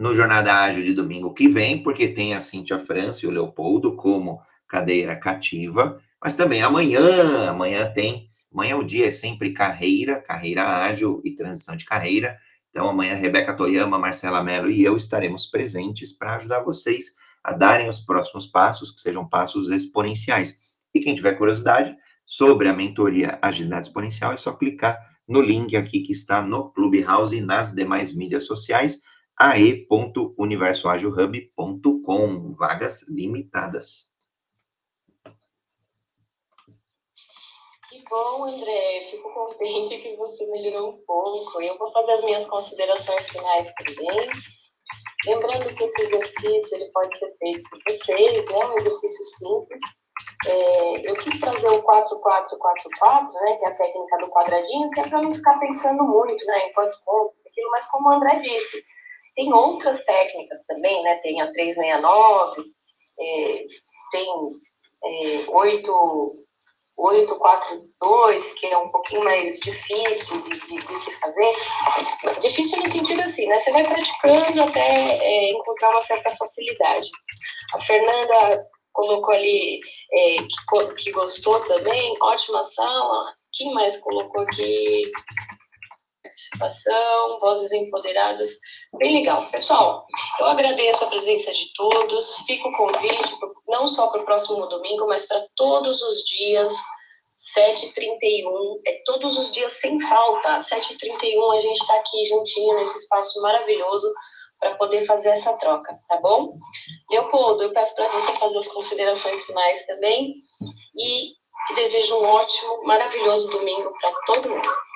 no Jornada Ágil de domingo que vem, porque tem a Cintia França e o Leopoldo como cadeira cativa, mas também amanhã, amanhã tem, amanhã o dia é sempre carreira, carreira ágil e transição de carreira. Então, amanhã, Rebeca Toyama, Marcela Mello e eu estaremos presentes para ajudar vocês a darem os próximos passos, que sejam passos exponenciais. E quem tiver curiosidade sobre a mentoria Agilidade Exponencial, é só clicar no link aqui que está no Clubhouse e nas demais mídias sociais, ae.universoagilhub.com, vagas limitadas. Que bom, André. Fico contente que você melhorou um pouco. Eu vou fazer as minhas considerações finais também. Lembrando que esse exercício ele pode ser feito por vocês, né? um exercício simples. É, eu quis trazer o 4444, né, que é a técnica do quadradinho, que é para não ficar pensando muito, né, conta isso, aquilo, mas como o André disse, tem outras técnicas também, né, tem a 369, é, tem é, 8, 842, que é um pouquinho mais difícil de, de, de, se fazer. Difícil no sentido assim, né? Você vai praticando até é, encontrar uma certa facilidade. A Fernanda colocou ali é, que, que gostou também, ótima sala. Quem mais colocou aqui? Participação, vozes empoderadas, bem legal. Pessoal, eu agradeço a presença de todos, fica o convite, não só para o próximo domingo, mas para todos os dias, 7h31, é todos os dias sem falta, 7h31 a gente está aqui juntinho nesse espaço maravilhoso para poder fazer essa troca, tá bom? Leopoldo, eu peço para você fazer as considerações finais também e desejo um ótimo, maravilhoso domingo para todo mundo.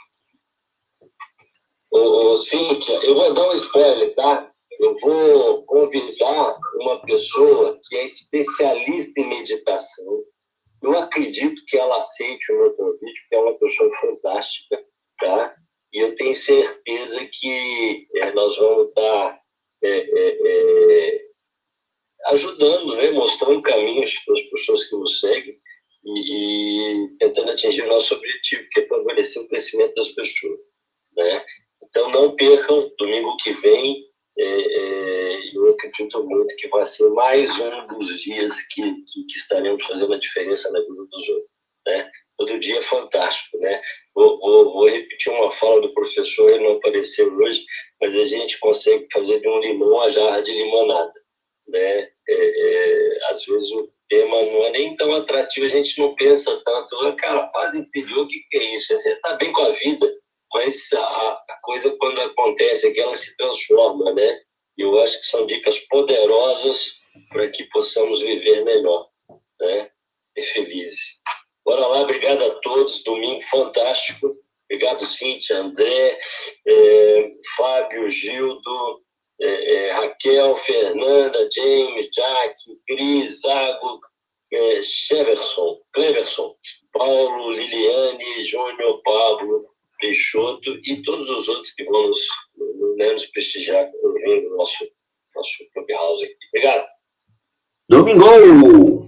Ô, Cíntia, eu vou dar um spoiler, tá? Eu vou convidar uma pessoa que é especialista em meditação. Eu acredito que ela aceite o meu convite, porque é uma pessoa fantástica, tá? E eu tenho certeza que é, nós vamos estar é, é, é, ajudando, né? mostrando caminhos para as pessoas que nos seguem e, e tentando atingir o nosso objetivo, que é favorecer o crescimento das pessoas. Né? Então, não percam, domingo que vem, é, é, eu acredito muito que vai ser mais um dos dias que, que, que estaremos fazendo a diferença na vida dos outros. Né? Todo dia é fantástico. Né? Vou, vou, vou repetir uma fala do professor, ele não apareceu hoje, mas a gente consegue fazer de um limão a jarra de limonada. Né? É, é, às vezes o tema não é nem tão atrativo, a gente não pensa tanto, cara, paz interior, o que, que é isso? Você está bem com a vida, mas a, a coisa, quando acontece, é que ela se transforma, né? E eu acho que são dicas poderosas para que possamos viver melhor, né? E felizes. Bora lá, obrigado a todos. Domingo fantástico. Obrigado, Cíntia, André, é, Fábio, Gildo, é, é, Raquel, Fernanda, James, Jack, Cris, Zago, Sheverson, Cleverson, Paulo, Liliane, Júnior, Pablo, Peixoto e todos os outros que vão nos, né, nos prestigiar ouvindo o nosso, nosso Clubhouse aqui. Obrigado. Domingo!